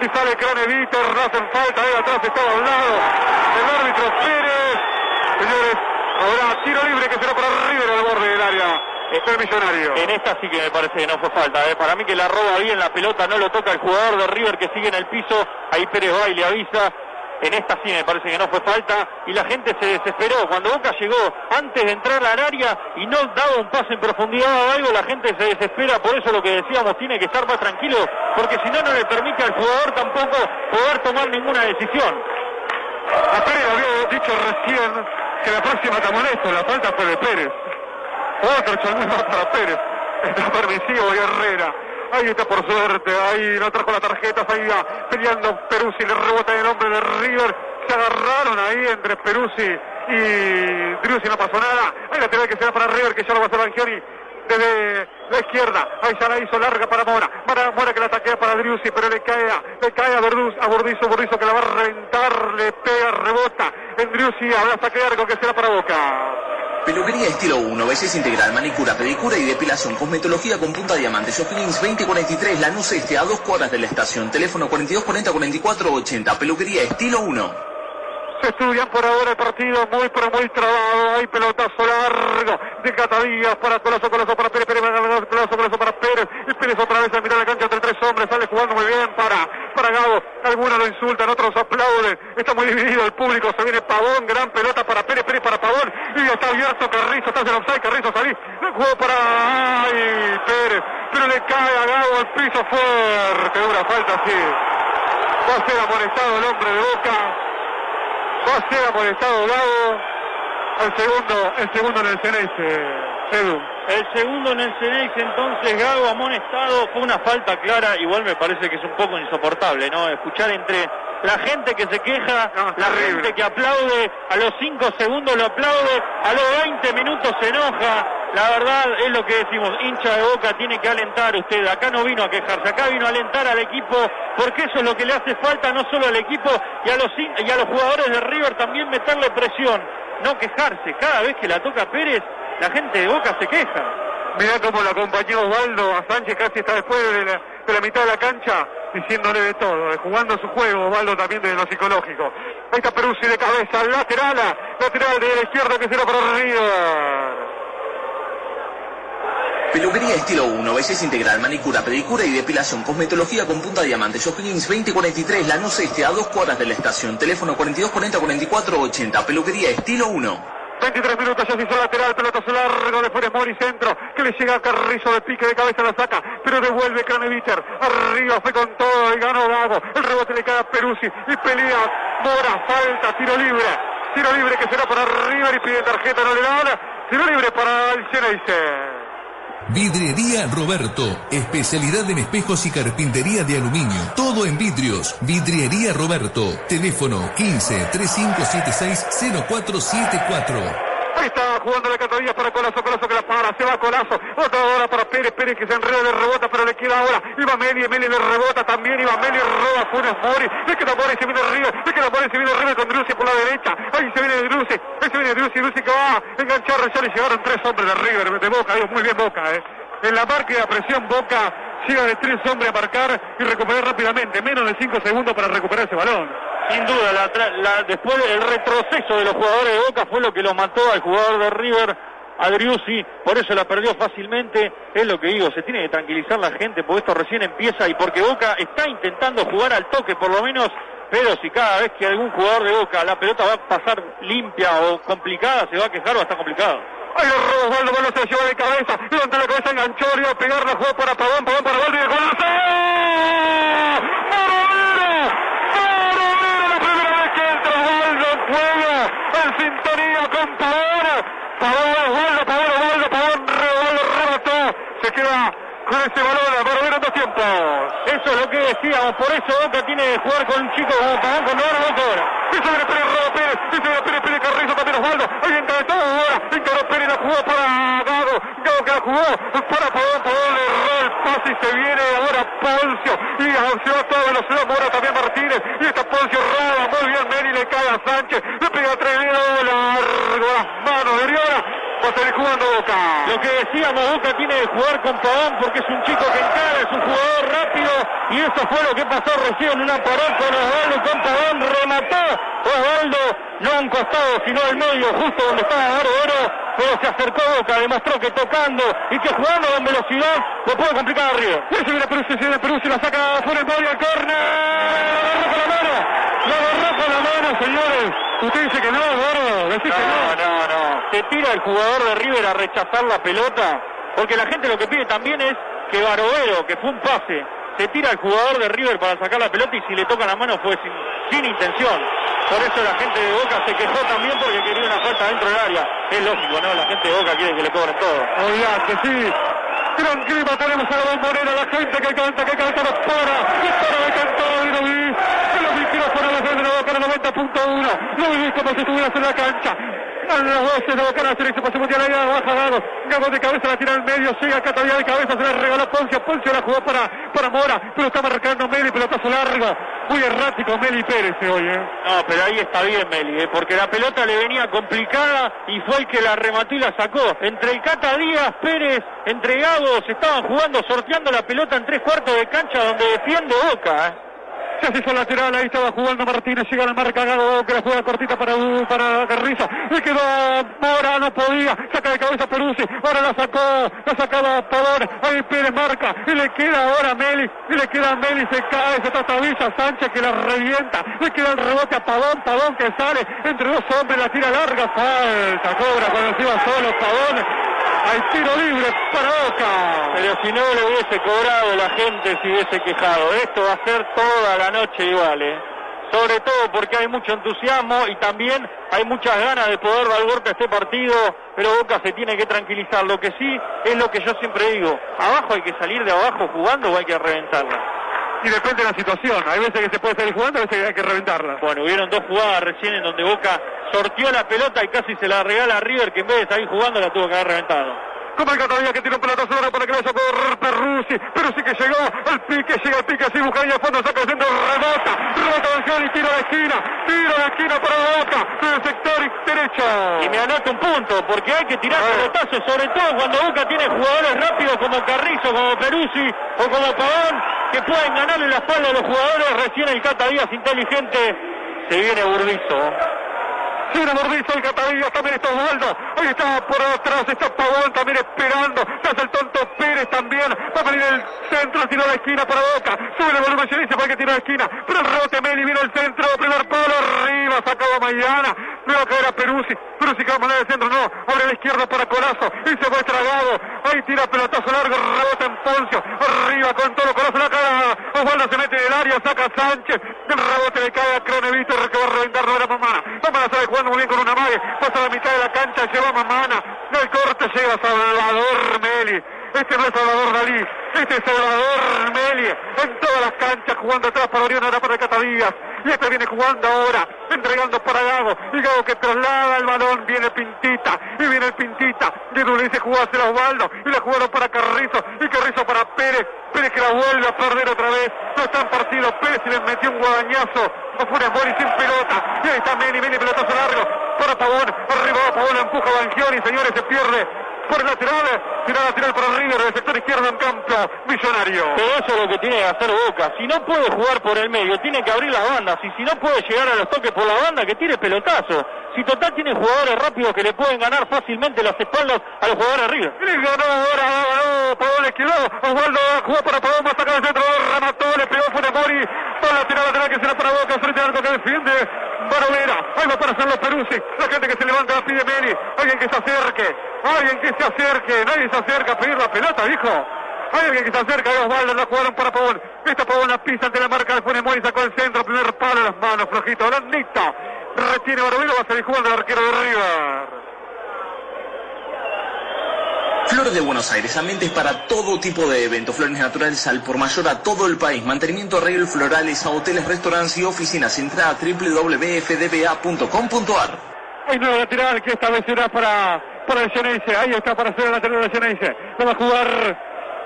Y sale Craneviter, no hacen falta, ahí atrás está doblado. El árbitro Pérez. Señores, ahora tiro libre que será para River al borde del área. El millonario. En esta sí que me parece que no fue falta. ¿eh? Para mí que la roba bien la pelota, no lo toca el jugador de River que sigue en el piso. Ahí Pérez va y le avisa. En esta sí me parece que no fue falta. Y la gente se desesperó. Cuando Boca llegó antes de entrar al área y no daba un pase en profundidad o algo, la gente se desespera. Por eso lo que decíamos, tiene que estar más tranquilo. Porque si no, no le permite al jugador tampoco poder tomar ninguna decisión. A Pérez había dicho recién que la próxima te molesto, la falta fue de Pérez. Otro más para Pérez. Está permisivo y Herrera. Ahí está por suerte, ahí no trajo la tarjeta, ahí peleando Peruzzi, le rebota el hombre de River. Se agarraron ahí entre Peruzzi y Driussi no pasó nada. Hay lateral que será para River que ya lo va a hacer Bangioni desde la izquierda. Ahí ya la hizo larga para Mora. Para Mora que la ataquea para Driussi, pero le cae a, le cae a, Borduz, a que la va a reventar, le pega, rebota. En Driussi habrá saque arco que será para Boca. Peluquería estilo 1, belleza integral, manicura, pedicura y depilación, cosmetología con punta diamante, Shoppings 2043, Lanús Este, a dos cuadras de la estación, teléfono 4240 44 80, peluquería estilo 1. Se estudian por ahora el partido, muy pero muy trabado. Hay pelotazo largo de Catadías para Colazo, Colazo para Pérez, Pérez, Colazo, Colazo para Pérez. Y Pérez otra vez a mirar la cancha entre tres hombres, sale jugando muy bien para, para Gabo. Algunos lo insultan, otros aplauden. Está muy dividido el público, se viene Pavón, gran pelota para Pérez, Pérez para Pavón. Y está abierto Carrizo, está en offside, Carrizo salí. Juego para ay, Pérez, pero le cae a Gabo al piso fuerte. Una falta así. Va a ser el hombre de Boca. Va a ser Gago. El segundo, el segundo en el Ceneice, Edu. El segundo en el Ceneice, entonces Gago amonestado. Fue una falta clara. Igual me parece que es un poco insoportable, ¿no? Escuchar entre la gente que se queja, la gente que aplaude, a los 5 segundos lo aplaude, a los 20 minutos se enoja. La verdad es lo que decimos, hincha de boca tiene que alentar usted. Acá no vino a quejarse, acá vino a alentar al equipo, porque eso es lo que le hace falta no solo al equipo y a los, y a los jugadores de River también meterle presión, no quejarse. Cada vez que la toca Pérez, la gente de boca se queja. Mirá cómo lo acompañó Osvaldo a Sánchez casi está después de la, de la mitad de la cancha diciéndole de todo, jugando su juego, Osvaldo también de lo psicológico. Ahí está Peruzzi de cabeza, lateral, lateral de la izquierda que será para River. Peluquería estilo 1, belleza integral, manicura, pedicura y depilación, cosmetología con punta diamante, Shoppings 2043, Lanús Este, a dos cuadras de la estación, teléfono 4240 44 80, peluquería estilo 1. 23 minutos, ya se hizo lateral, pelotazo largo de Funes Mori, centro, que le llega a Carrizo de pique de cabeza, la saca, pero devuelve Craneviter, arriba fue con todo y ganó Gago, el rebote le cae a Peruzzi y pelea Mora, falta, tiro libre, tiro libre que será para River y pide tarjeta, no le da, tiro libre para el Ceneice. Vidriería Roberto, especialidad en espejos y carpintería de aluminio. Todo en vidrios. Vidriería Roberto, teléfono 15 3576 0474. Está jugando la Catadilla para Colazo, Colazo que la para, se va Colazo. Otra hora para Pérez, Pérez que se enreda, le rebota, pero le queda ahora. Iba Meli, Meli le rebota también, iba Meli, roba Funes Mori. Le queda Mori, se viene arriba, le queda Mori, se viene arriba con Drusi por la derecha. Ahí se viene Drusi, ahí se viene Drusi, Drusi que va a enganchar, ya le llegaron tres hombres de River, de Boca, Dios, muy bien Boca, eh. En la marca de la presión Boca llega de tres hombres a marcar y recuperar rápidamente, menos de cinco segundos para recuperar ese balón. Sin duda, la, después el retroceso de los jugadores de Boca fue lo que lo mató al jugador de River, Adriusi, por eso la perdió fácilmente. Es lo que digo, se tiene que tranquilizar la gente porque esto recién empieza y porque Boca está intentando jugar al toque por lo menos, pero si cada vez que algún jugador de Boca la pelota va a pasar limpia o complicada, se va a quejar a estar complicado. Ahí lo robó Osvaldo, se lleva de cabeza, levanta la cabeza, enganchó, iba a pegarla, jugó para Pavón, Pavón para Osvaldo y de en sintonía con Pavón. Pavón, Osvaldo, Pavón, Osvaldo, Pavón, Osvaldo remató. Se queda con ese balón para ver dos tiempos. Eso es lo que decíamos, por eso Boca tiene que jugar con chico como Pavón con Boca ahora. Eso viene Pérez, Pérez, eso Pérez, Pérez Carrizo, también Osvaldo. Ahí ahora. Pérez, la jugó para Gago. Gago que la jugó para Pavón, Pavón erró el pase y se viene Poncio. Y va a toda velocidad Mora también Martínez. Y está Poncio roba, muy bien Meri le cae a Sánchez. Le pega atrevido, largo las manos de Oriona va a salir jugando Boca. Lo que decíamos, Boca tiene que jugar con Pavón porque es un chico que encara, es un jugador rápido y eso fue lo que pasó recién una pared con Osvaldo con Pavón remató Osvaldo, no a un costado sino al medio, justo donde estaba Oro pero se acercó Boca, demostró que tocando y que jugando con velocidad lo puede complicar arriba. Y se viene Perú, se viene Perú, se la saca fuera el medio al córner. La agarró con la mano, la agarró con la mano, señores. Usted dice que no, Gordo, que no. No, no, Se tira el jugador de River a rechazar la pelota, porque la gente lo que pide también es que Barovero, que fue un pase, se tira el jugador de River para sacar la pelota y si le toca la mano fue sin, sin intención. Por eso la gente de Boca se quejó también porque quería una falta dentro del área. Es lógico, ¿no? La gente de Boca quiere que le cobren todo. que sí. Gran tenemos a la bombonera, la gente que canta, que canta, nos para, nos para de cantar, y lo vi, los micrófonos la Boca, 90.1, lo vi como si estuvieras en la cancha, A 12 de Boca Nacional se pasó mundial ahí baja Gago. Gago de cabeza la tira al medio, llega Catavía de cabeza, se la regaló Poncio. Poncio la jugó para, para Mora, pero está marcando Meli, pelotazo largo. Muy errático Meli Pérez hoy, ¿eh? No, pero ahí está bien Meli, ¿eh? porque la pelota le venía complicada y fue el que la remató y la sacó. Entre el Cata Díaz, Pérez, entre Gago, se estaban jugando, sorteando la pelota en tres cuartos de cancha donde defiende Boca, ¿eh? Se hizo lateral, ahí estaba jugando Martínez, llega la marca Gago, que la juega cortita para, para Carrizo. Le quedó Mora, no podía, saca de cabeza Peruzzi, ahora la sacó, la sacaba Pavón, ahí Pérez marca, y le queda ahora Meli, y le queda Meli, se cae, se trastabilla Sánchez que la revienta, le queda el rebote a Pavón, Pavón que sale, entre dos hombres la tira larga, falta, cobra cuando se iba solo Pavón, hay tiro libre para Boca. Pero si no le hubiese cobrado la gente si hubiese quejado. Esto va a ser toda la noche igual, ¿eh? Sobre todo porque hay mucho entusiasmo y también hay muchas ganas de poder dar golpe a este partido, pero Boca se tiene que tranquilizar. Lo que sí es lo que yo siempre digo, abajo hay que salir de abajo jugando o hay que reventarla. Y depende de la situación, hay veces que se puede salir jugando, hay veces que hay que reventarla. Bueno, hubieron dos jugadas recién en donde Boca sortió la pelota y casi se la regala a River, que en vez de salir jugando la tuvo que haber reventado. Como el Catavía que tira un pelotazo ahora para que vaya por Perruzzi. Perruzzi que llegó al pique, llega al pique así, busca ahí a fondo, saca el centro, rebota. Rebota Banjel y tira la esquina. Tira la esquina para Boca, en el sector derecho. Y me anota un punto, porque hay que tirar pelotazos, sobre todo cuando Boca tiene jugadores rápidos como Carrizo, como Peruzzi o como Pavón, que pueden ganarle la espalda a los jugadores. Recién el Cata Díaz inteligente. Se viene Burdizo. Sigue Burdizo, el Catavillas, también está Osvaldo. Ahí está por atrás, está Pavón también esperando. Se hace el tonto Pérez también. Va a venir el centro, tiro a la esquina para Boca. Sube el volumen, se dice para que tiro a la esquina. Pero el rebote Meli vino el centro, primer palo arriba, sacado Maidana. Le va a caer a Peruzzi. Peruzzi que va a mandar el centro, no. Abre la izquierda para Colazo. Y se va estragado. Ahí tira pelotazo largo, rebote en Poncio. Arriba con todo, Colazo la cara. Osvaldo se mete en el área, saca a Sánchez. El rebote le cae a Cronevito, que va a reventar, no era Mamana. Mamana sale jugando muy bien con una mague. Pasa a la mitad de la cancha, lleva Mamana. El corte llega Salvador Meli. Este no es Salvador Dalí, este es Salvador Meli. En todas las canchas jugando atrás para Orión, ahora para Catadías. Y este viene jugando ahora, entregando para Gago. Y Gago que traslada el balón, viene Pintita. Y viene el Pintita. De donde dice jugarse a Osvaldo. Y la jugaron para Carrizo. Y Carrizo para Pérez. Pérez que la vuelve a perder otra vez. No está en partido. Pérez se le metió un guadañazo. Afuera Mori sin pelota. Y ahí está Meli, Meli, pelotazo largo. Para Pavón. Arriba Pavón, empuja Bangioni. Señores, se pierde por lateral, tira lateral para River del sector izquierdo en campo, millonario. Pero eso es lo que tiene que hacer Boca. Si no puede jugar por el medio, tiene que abrir las bandas. Y si no puede llegar a los toques por la banda, que tire pelotazo. Si total tiene jugadores rápidos que le pueden ganar fácilmente las espaldas a los jugadores River. Le ganó ahora, le quedó, Osvaldo jugó para Pavón, va a sacar el centro, remató, le pegó fuera Mori, para lateral, lateral que será para Boca, frente al arco que defiende, Barovera, ahí va para hacerlo Peruzzi, la gente que se levanta la pide Meli, alguien que se acerque, alguien que se acerque, nadie se acerca a pedir la pelota, dijo. Hay alguien que se acerca, ahí Osvaldo, la jugaron para Pavón. Esta Pavón la pisa ante la marca de Funes Mori, sacó el centro, primer palo, las manos, flojito, blandito. Retiene Barovero, va a salir jugando el arquero de River. Flores de Buenos Aires, ambientes para todo tipo de eventos, flores naturales al por mayor a todo el país, mantenimiento de arreglos florales a hoteles, restaurantes y oficinas, entrada a www.fdba.com.ar. Hay nuevo lateral que esta vez será para, para el Ceneice, ahí está para hacer el lateral del Ceneice, lo va a jugar,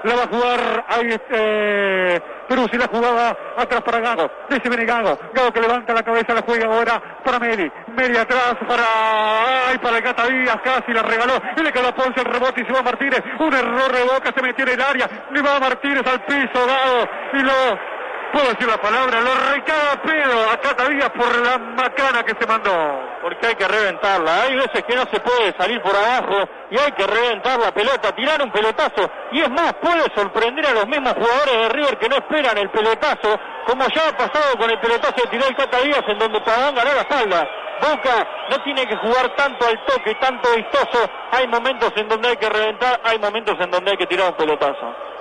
lo va a jugar, ahí eh, Peruzzi la jugaba atrás para Gago, dice viene Gago, Gago que levanta la cabeza, la juega ahora para Meli, Meli atrás para, ay, para el Gata Díaz, casi la regaló, y le quedó a Ponce el rebote y se va Martínez, un error de Boca, se metió en el área, y va Martínez al piso, Gago, y lo, puedo decir la palabra, lo recaga pedo a Cata Díaz por la macana que se mandó. Porque hay que reventarla. Hay veces que no se puede salir por abajo y hay que reventar la pelota, tirar un pelotazo. Y es más, puede sorprender a los mismos jugadores de River que no esperan el pelotazo, como ya ha pasado con el pelotazo de tiró el Cata Díaz en donde Pavón ganó la espalda. Boca no tiene que jugar tanto al toque, tanto vistoso. Hay momentos en donde hay que reventar, hay momentos en donde hay que tirar un pelotazo.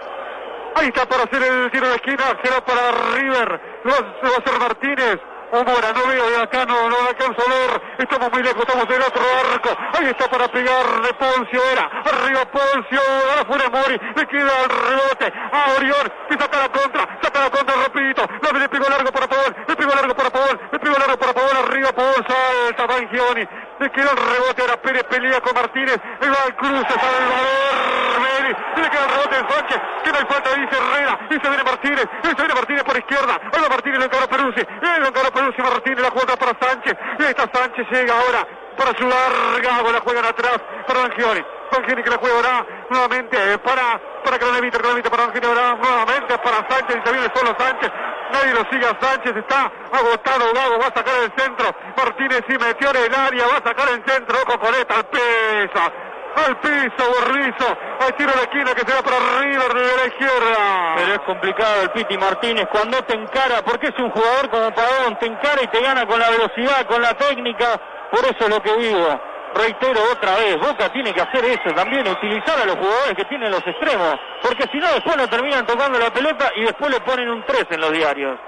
Ahí está para hacer el tiro de esquina, será para River, lo va a hacer Martínez. Mora, no veo de acá, no, no alcanzo a ver. Estamos muy lejos, estamos en otro arco. Ahí está para pegar de Poncio, era. Arriba Poncio, ahora fuera Mori. Le queda el rebote a Orión, que saca la contra, saca la contra, repito. Le pegó largo para Paul, le pegó largo para Paul, le pegó largo para Paul, arriba Paul, salta Bangioni. Le queda el rebote, ahora Pérez pelea con Martínez. El cruce, Salvador Meri. Le queda el rebote en Sánchez, que no hay falta, dice Herrera. Y se viene Martínez, y se viene Martínez por izquierda. Ahora Martínez lo encaró Peruzzi, lo encaró Peruzzi, Martínez la juega para Sánchez. Y está Sánchez, llega ahora para ayudar Gago, la juegan atrás para Bangioni. Bangioni que la juega ahora nuevamente para, para Cranevita, Cranevita para Bangioni ahora nuevamente para Sánchez y se viene solo Sánchez. Nadie lo sigue a Sánchez, está agotado Gago, va a sacar el centro. Martínez y metió en el área, va a sacar el centro, esta, al piso. Al piso, Borrizo. Hay tiro de esquina que se va para River de la izquierda. Pero es complicado el Piti Martínez cuando te encara, porque es un jugador como Pavón, te encara y te gana con la velocidad, con la técnica. Por eso es lo que digo. Reitero otra vez, Boca tiene que hacer eso también, utilizar a los jugadores que tienen los extremos, porque si no después no terminan tocando la pelota y después le ponen un 3 en los diarios.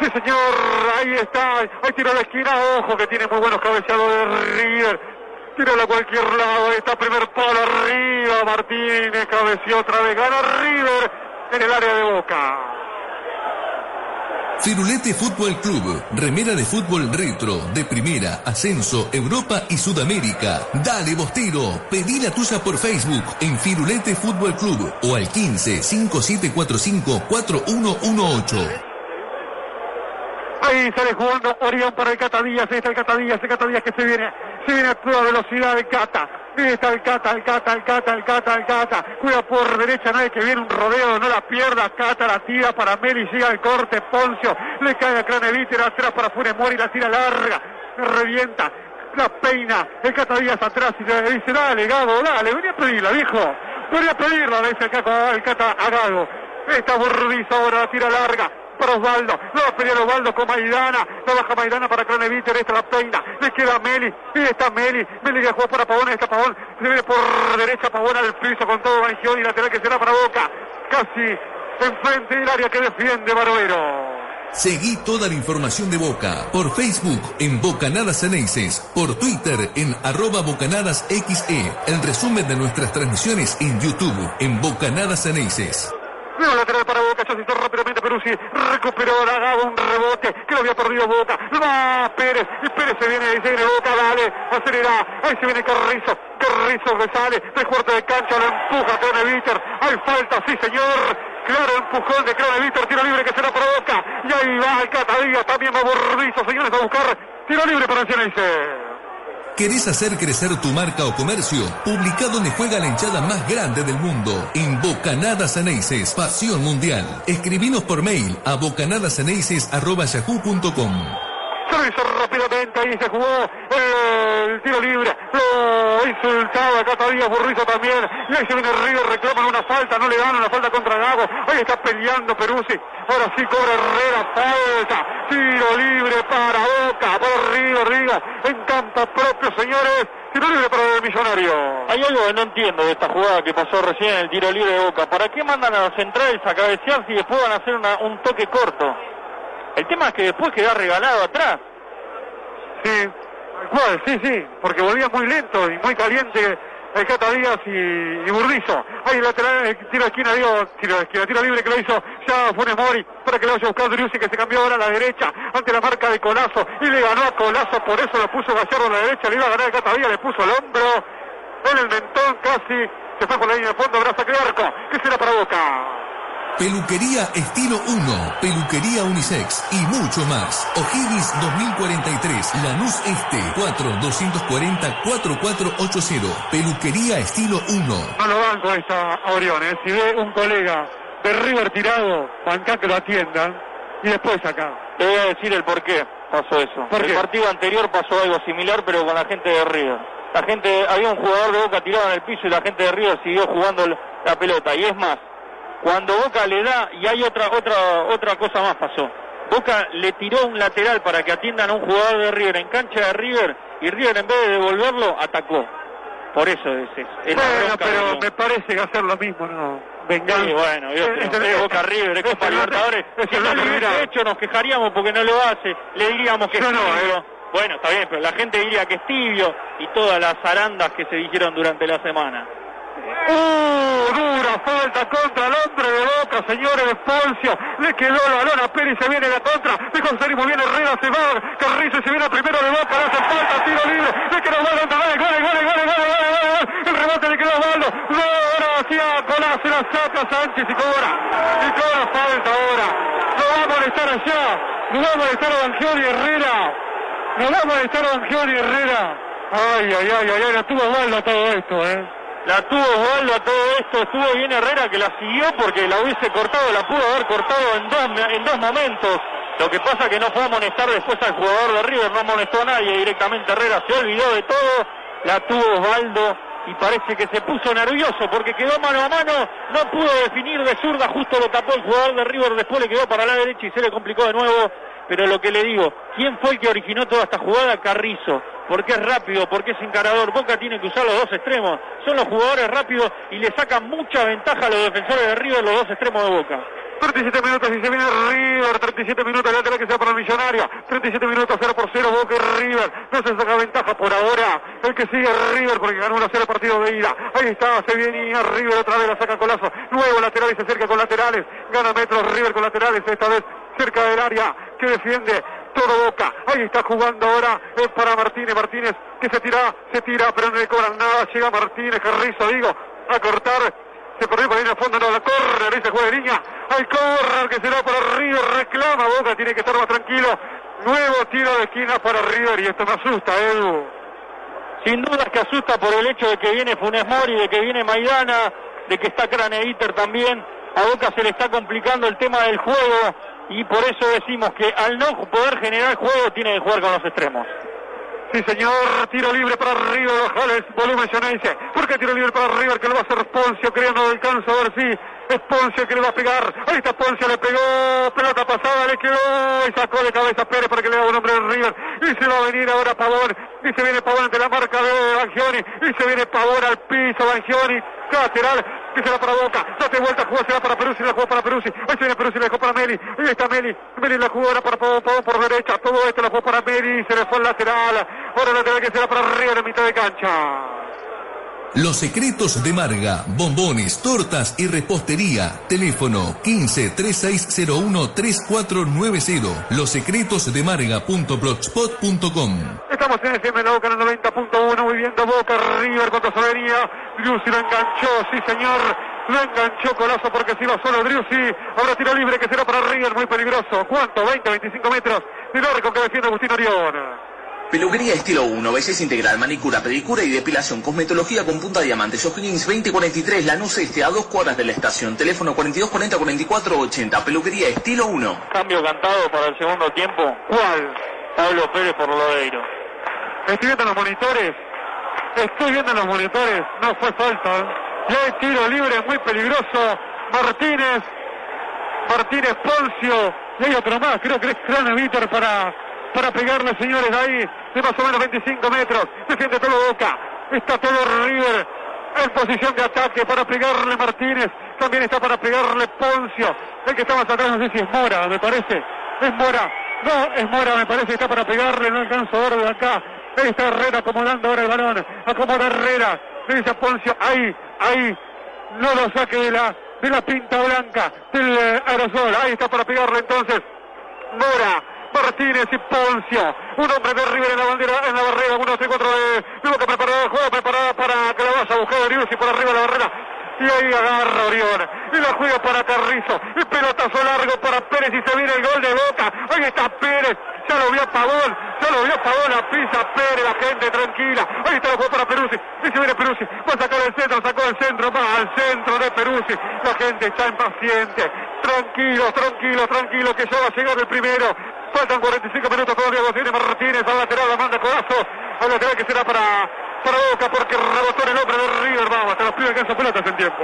Sí, señor, ahí está, hay tiro de esquina, ojo que tiene muy buenos cabeceados de River. Tíralo a cualquier lado, ahí está primer palo arriba, Martínez cabeció otra vez, gana River en el área de Boca. Firulete Fútbol Club, remera de fútbol retro, de primera, ascenso, Europa y Sudamérica. Dale Bostero, pedí la tuya por Facebook en Firulete Fútbol Club o al 15 5745 4118. Ahí sale jugando Orión para el Cata Díaz, ahí está el Cata Díaz, el Cata Díaz que se viene, se viene a toda velocidad el Cata. Ahí está el Cata, el Cata, el Cata, el Cata, el Cata. Cuida por derecha, nadie que viene un rodeo, no la pierda. Cata la tira para Meli, llega el corte, Poncio. Le cae a Craneviter atrás para Funes Mori, la tira larga. Revienta, la peina. El Cata Díaz atrás y le dice, dale, Gago, dale, venía a pedirla, viejo. Venía a pedirla, le dice el Cata, el Cata a Gago. Está Burdizo ahora, la tira larga para Osvaldo. No va a pelear Osvaldo con Maidana. La baja Maidana para Craneviter. Esta la peina. Le queda Meli. Y está Meli. Meli que juega para Pavón. Está Pavón. Se viene por derecha Pavón al piso con todo Bangioni. Lateral que será para Boca. Casi enfrente del área que defiende Barbero. Seguí toda la información de Boca por Facebook en Bocanadas Ceneices, por Twitter en arroba Bocanadas XE, el resumen de nuestras transmisiones en YouTube en Bocanadas Ceneices. Nuevo lateral para Boca, se asistó rápidamente Peruzzi, recuperó la Gago, un rebote que lo había perdido Boca, va Pérez, y Pérez se viene, se viene Boca, dale, acelera, ahí se viene Carrizo, Carrizo que sale, tres cuartos de cancha, lo empuja Croneviter, hay falta, sí señor, claro, empujón de Croneviter, tiro libre que será para Boca, y ahí va el Catadilla, también va Borrizo, señores, a buscar, tiro libre para Ceneice. ¿Querés hacer crecer tu marca o comercio? Publica donde juega la hinchada más grande del mundo. En Bocanadas Ceneices, Pasión Mundial. Escribinos por mail a bocanadaceneices.yahoo.com. Hizo rápidamente, ahí se jugó el tiro libre. Lo insultaba acá Díaz Burrizo también. Y ahí se viene River, reclaman una falta, no le dan una falta contra Gago. Ahí está peleando Peruzzi. Ahora sí cobra Herrera, falta. Tiro libre para Boca, para River, River. En campo señores. Tiro libre para el millonario. Hay algo que no entiendo de esta jugada que pasó recién el tiro libre de Boca. ¿Para qué mandan a los centrales a cabecear si después van a hacer una- un toque corto? El tema es que después queda regalado atrás. Sí, cual, sí, sí, porque volvía muy lento y muy caliente el Cata Díaz y, y Burdizo. Ahí el lateral, el tiro de esquina, digo, tiro esquina, tiro libre que lo hizo ya Funes Mori, para que lo vaya a buscar Driussi, que se cambió ahora a la derecha, ante la marca de Colazo, y le ganó a Colazo, por eso lo puso Gallardo a la derecha, le iba a ganar el Cata le puso el hombro, en el mentón casi, se fue por la línea de fondo, brazo que arco, que será para Boca. Peluquería Estilo 1, Peluquería Unisex y mucho más. O'Higgins 2043, Lanús Este, 4-240-4480. Peluquería Estilo 1. No lo banco esta a Orión, ¿eh? Si ve un colega de River tirado, bancá que lo atiendan y después acá. Te voy a decir el por qué pasó eso. ¿Por el qué? partido anterior pasó algo similar, pero con la gente de River. La gente, había un jugador de Boca tirado en el piso y la gente de River siguió jugando la pelota. Y es más, cuando Boca le da, y hay otra, otra, otra cosa más pasó. Boca le tiró un lateral para que atiendan a un jugador de River en cancha de River y River en vez de devolverlo atacó. Por eso es eso. Es la Bueno, pero me parece que hacer lo mismo no, venganza. Sí, bueno, Dios, Es- pero es- es Boca River, es es Copa Libertadores. es Si no lo mira. hecho, nos quejaríamos porque no lo hace. Le diríamos que No, es no, tibio. eh. Bueno, está bien, pero la gente diría que es tibio y todas las zarandas que se dijeron durante la semana. ¡Oh, dura falta contra el hombre de Boca, señores! Poncio, le quedó la lona, Pérez se viene la contra, dejó salir muy bien Herrera, se va, Carrizo se viene primero de Boca, le hace falta, tiro libre, le quedó mal, gol, gol, gol, gol, gol, gol, el rebote le quedó Baldo, ahora hacia Colás, se la saca Sánchez y cobra, y cobra falta ahora, no va a molestar allá, no va a molestar a Bangioni Herrera, no va a molestar a Bangioni Herrera, ay, ay, ay, ay, ay, estuvo mal todo esto, eh. La tuvo Osvaldo a todo esto, estuvo bien Herrera que la siguió porque la hubiese cortado, la pudo haber cortado en dos, en dos momentos. Lo que pasa que no fue a amonestar después al jugador de River, no amonestó a nadie directamente Herrera, se olvidó de todo, la tuvo Osvaldo y parece que se puso nervioso porque quedó mano a mano, no pudo definir de zurda, justo lo tapó el jugador de River, después le quedó para la derecha y se le complicó de nuevo. Pero lo que le digo, ¿quién fue el que originó toda esta jugada? Carrizo. Porque es rápido, porque es encarador. Boca tiene que usar los dos extremos. Son los jugadores rápidos y le sacan mucha ventaja a los defensores de River, los dos extremos de Boca. 37 minutos y se viene River, 37 minutos, lateral que sea para el millonario, 37 minutos 0 por 0, Boca y River, no se saca ventaja por ahora, el que sigue River porque ganó 1 0 partido de ida, ahí está, se viene River otra vez, la saca Colazo, nuevo lateral y se acerca con laterales, gana metros River con laterales, esta vez cerca del área, que defiende todo Boca, ahí está jugando ahora es para Martínez, Martínez que se tira, se tira, pero no le cobran nada, llega Martínez, Carrizo, digo, a cortar, se por ahí en el fondo, no la corre, dice juega de línea. Hay correr que será para River, reclama Boca, tiene que estar más tranquilo. Nuevo tiro de esquina para River y esto me asusta, Edu. Sin dudas que asusta por el hecho de que viene Funes Mori, de que viene Maidana, de que está Craneiter también. A Boca se le está complicando el tema del juego y por eso decimos que al no poder generar juego tiene que jugar con los extremos. Sí, señor, tiro libre para River, Ojales, volumen Ceneice. ¿Por qué tiro libre para River? Que lo va a hacer Poncio, creo no alcanza a ver si es Poncio que le va a pegar. Ahí está Poncio, le pegó, pelota pasada, le quedó y sacó de cabeza Pérez para que le haga un hombre de River. Y se va a venir ahora Pavón, y se viene Pavón ante la marca de Bangioni, y se viene Pavón al piso, Bangioni, lateral, que será para Boca, date vuelta, jugó, será para Peruzzi, la jugó para Peruzzi, ahí se viene Peruzzi, la dejó para Meli, ahí está Meli, Meli la jugó ahora para Pavón, Pavón por derecha, todo esto la jugó para Meli, se le fue el lateral, ahora el lateral que será para River en mitad de cancha. Los secretos de Marga, bombones, tortas y repostería. Teléfono 15 3601 3490. Los secretos de Marga.blogspot.com. Estamos en FM La Boca en el 90.1, muy bien de Boca, River contra Sobería, Driussi lo enganchó, sí señor, lo enganchó Colazo porque se iba solo Driussi, ahora tiro libre que será para River, muy peligroso, ¿cuánto? 20, 25 metros, de largo que defiende Agustín Orión. Peluquería estilo 1, belleza integral, manicura, pedicura y depilación, cosmetología con punta diamante, O'Higgins 2043, Lanús Este, a dos cuadras de la estación, teléfono 4240 4480, peluquería estilo 1. Cambio cantado para el segundo tiempo. ¿Cuál? Pablo Pérez por Lodeiro. Estoy viendo los monitores, estoy viendo los monitores, no fue falta, ¿eh? Hay tiro libre muy peligroso, Martínez, Martínez Poncio, y hay otro más, creo que es Crane Vítor para, para pegarle, señores, ahí, de más o menos 25 metros, defiende todo Boca, está todo River en posición de ataque para pegarle Martínez, también está para pegarle Poncio, el que está más atrás, no sé si es Mora, me parece, es Mora, no, es Mora, me parece. Está para pegarle, no alcanzo a ver de acá, ahí está Herrera acomodando ahora el balón, acomoda Herrera, le dice a Poncio, ahí, ahí, no lo saque de la, de la pinta blanca del eh, aerosol. Ahí está para pegarle entonces. Mora, Martínez y Poncio. Un hombre de River en la bandera, en la barrera. Uno, tres, cuatro de, de Boca preparada el juego, preparada para que la vaya a buscar Orión y por arriba de la barrera. Y ahí agarra Orión. Y la juega para Carrizo. Y pelotazo largo para Pérez y se viene el gol de Boca. Ahí está Pérez. Ya lo vio Pavón. Ya lo vio Pavón. La pisa Pérez. La gente tranquila. Ahí está el juego para Peruzzi. Y se viene Peruzzi. Va a sacar el centro. Sacó el centro. Va al centro de Peruzzi. La gente está impaciente. Tranquilo, tranquilo, tranquilo. Que ya va a llegar el primero. Faltan 45 minutos todavía. Lo tiene Martínez al lateral. La manda codazo. Al lateral que será para, para Boca. Porque rebotó en el hombre de River. Vamos. Hasta los pibes que hacen pelotas en tiempo.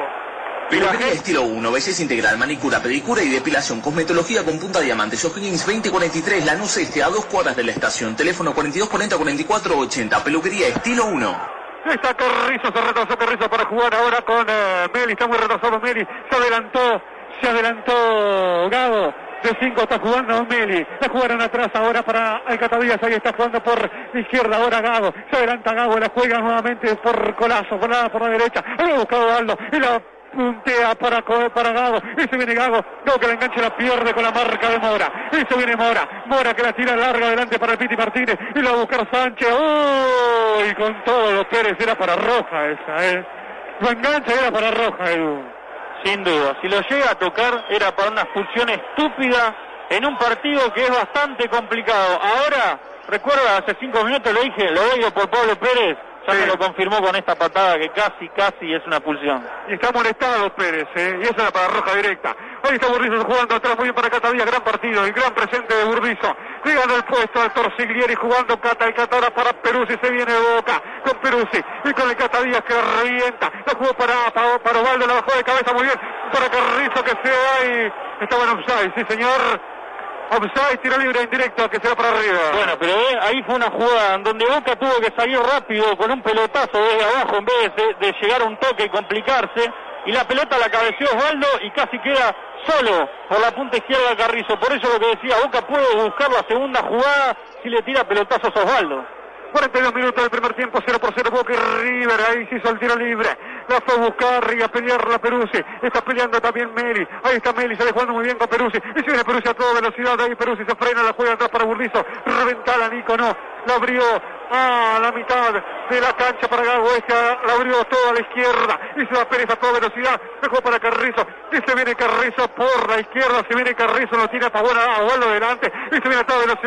Peluquería estilo 1, belleza integral, manicura, pedicura y depilación, cosmetología con punta diamante, O'Higgins 2043, Lanús Este, a dos cuadras de la estación, teléfono 4240 4480, peluquería estilo 1. Está Carrizo, se retrasó Carrizo para jugar ahora con eh, Meli. Está muy retrasado Meli, se adelantó, se adelantó Gago. De 5 está jugando Meli. La jugaron atrás ahora para Alcatadías. Ahí está jugando por izquierda ahora Gago. Se adelanta Gago. La juega nuevamente por Colazo. Por la, por la derecha. Lo ha buscado Aldo. Y la puntea para, para Gago. Y se viene Gago. Gago que la engancha la pierde con la marca de Mora. Y viene Mora. Mora que la tira larga adelante para Piti Martínez. Y la va a buscar Sánchez. ¡Uy! Con todos los Pérez era para Roja esa, ¿eh? La engancha era para Roja, Edu. Sin duda, si lo llega a tocar era para una expulsión estúpida en un partido que es bastante complicado. Ahora, recuerda, hace cinco minutos lo dije, lo oigo por Pablo Pérez, ya me lo confirmó con esta patada que casi, casi es una expulsión. Y está molestado Pérez, ¿eh? y esa era para roja directa. Ahí está Burdizo jugando atrás, muy bien para Catadía, gran partido, el gran presente de Burdizo. Llegando el puesto al Torsiglieri jugando Cata y Catara para Peruzzi, se viene de boca con Peruzzi y con el Catadías que revienta. La jugó para, para, para Ovaldo, la bajó de cabeza muy bien para Carrizo que se va y estaba en offside, sí señor. Offside, tiro libre en directo que se va para arriba. Bueno, pero eh, ahí fue una jugada en donde Boca tuvo que salir rápido con un pelotazo desde abajo en vez de, de llegar a un toque y complicarse. Y la pelota la cabeció Osvaldo y casi queda solo por la punta izquierda de Carrizo. Por eso lo que decía, Boca puede buscar la segunda jugada si le tira pelotazos a Osvaldo. 42 minutos del primer tiempo, 0 por 0 Boca y River, ahí se hizo el tiro libre. La fue a buscar y a pelear la Peruzzi. Está peleando también Meli. Ahí está Meli, sale jugando muy bien con Peruzzi. Y se viene Peruzzi a toda velocidad. Ahí Peruzzi se frena, la juega atrás para Burdizo. Reventala Nico, no. La abrió a la mitad de la cancha para Gago. La abrió toda a la izquierda. Se va Pérez a toda velocidad. Dejó para Carrizo. Y se viene Carrizo por la izquierda. Se viene Carrizo, lo tiene favor a Abuelo delante. Y se viene a toda velocidad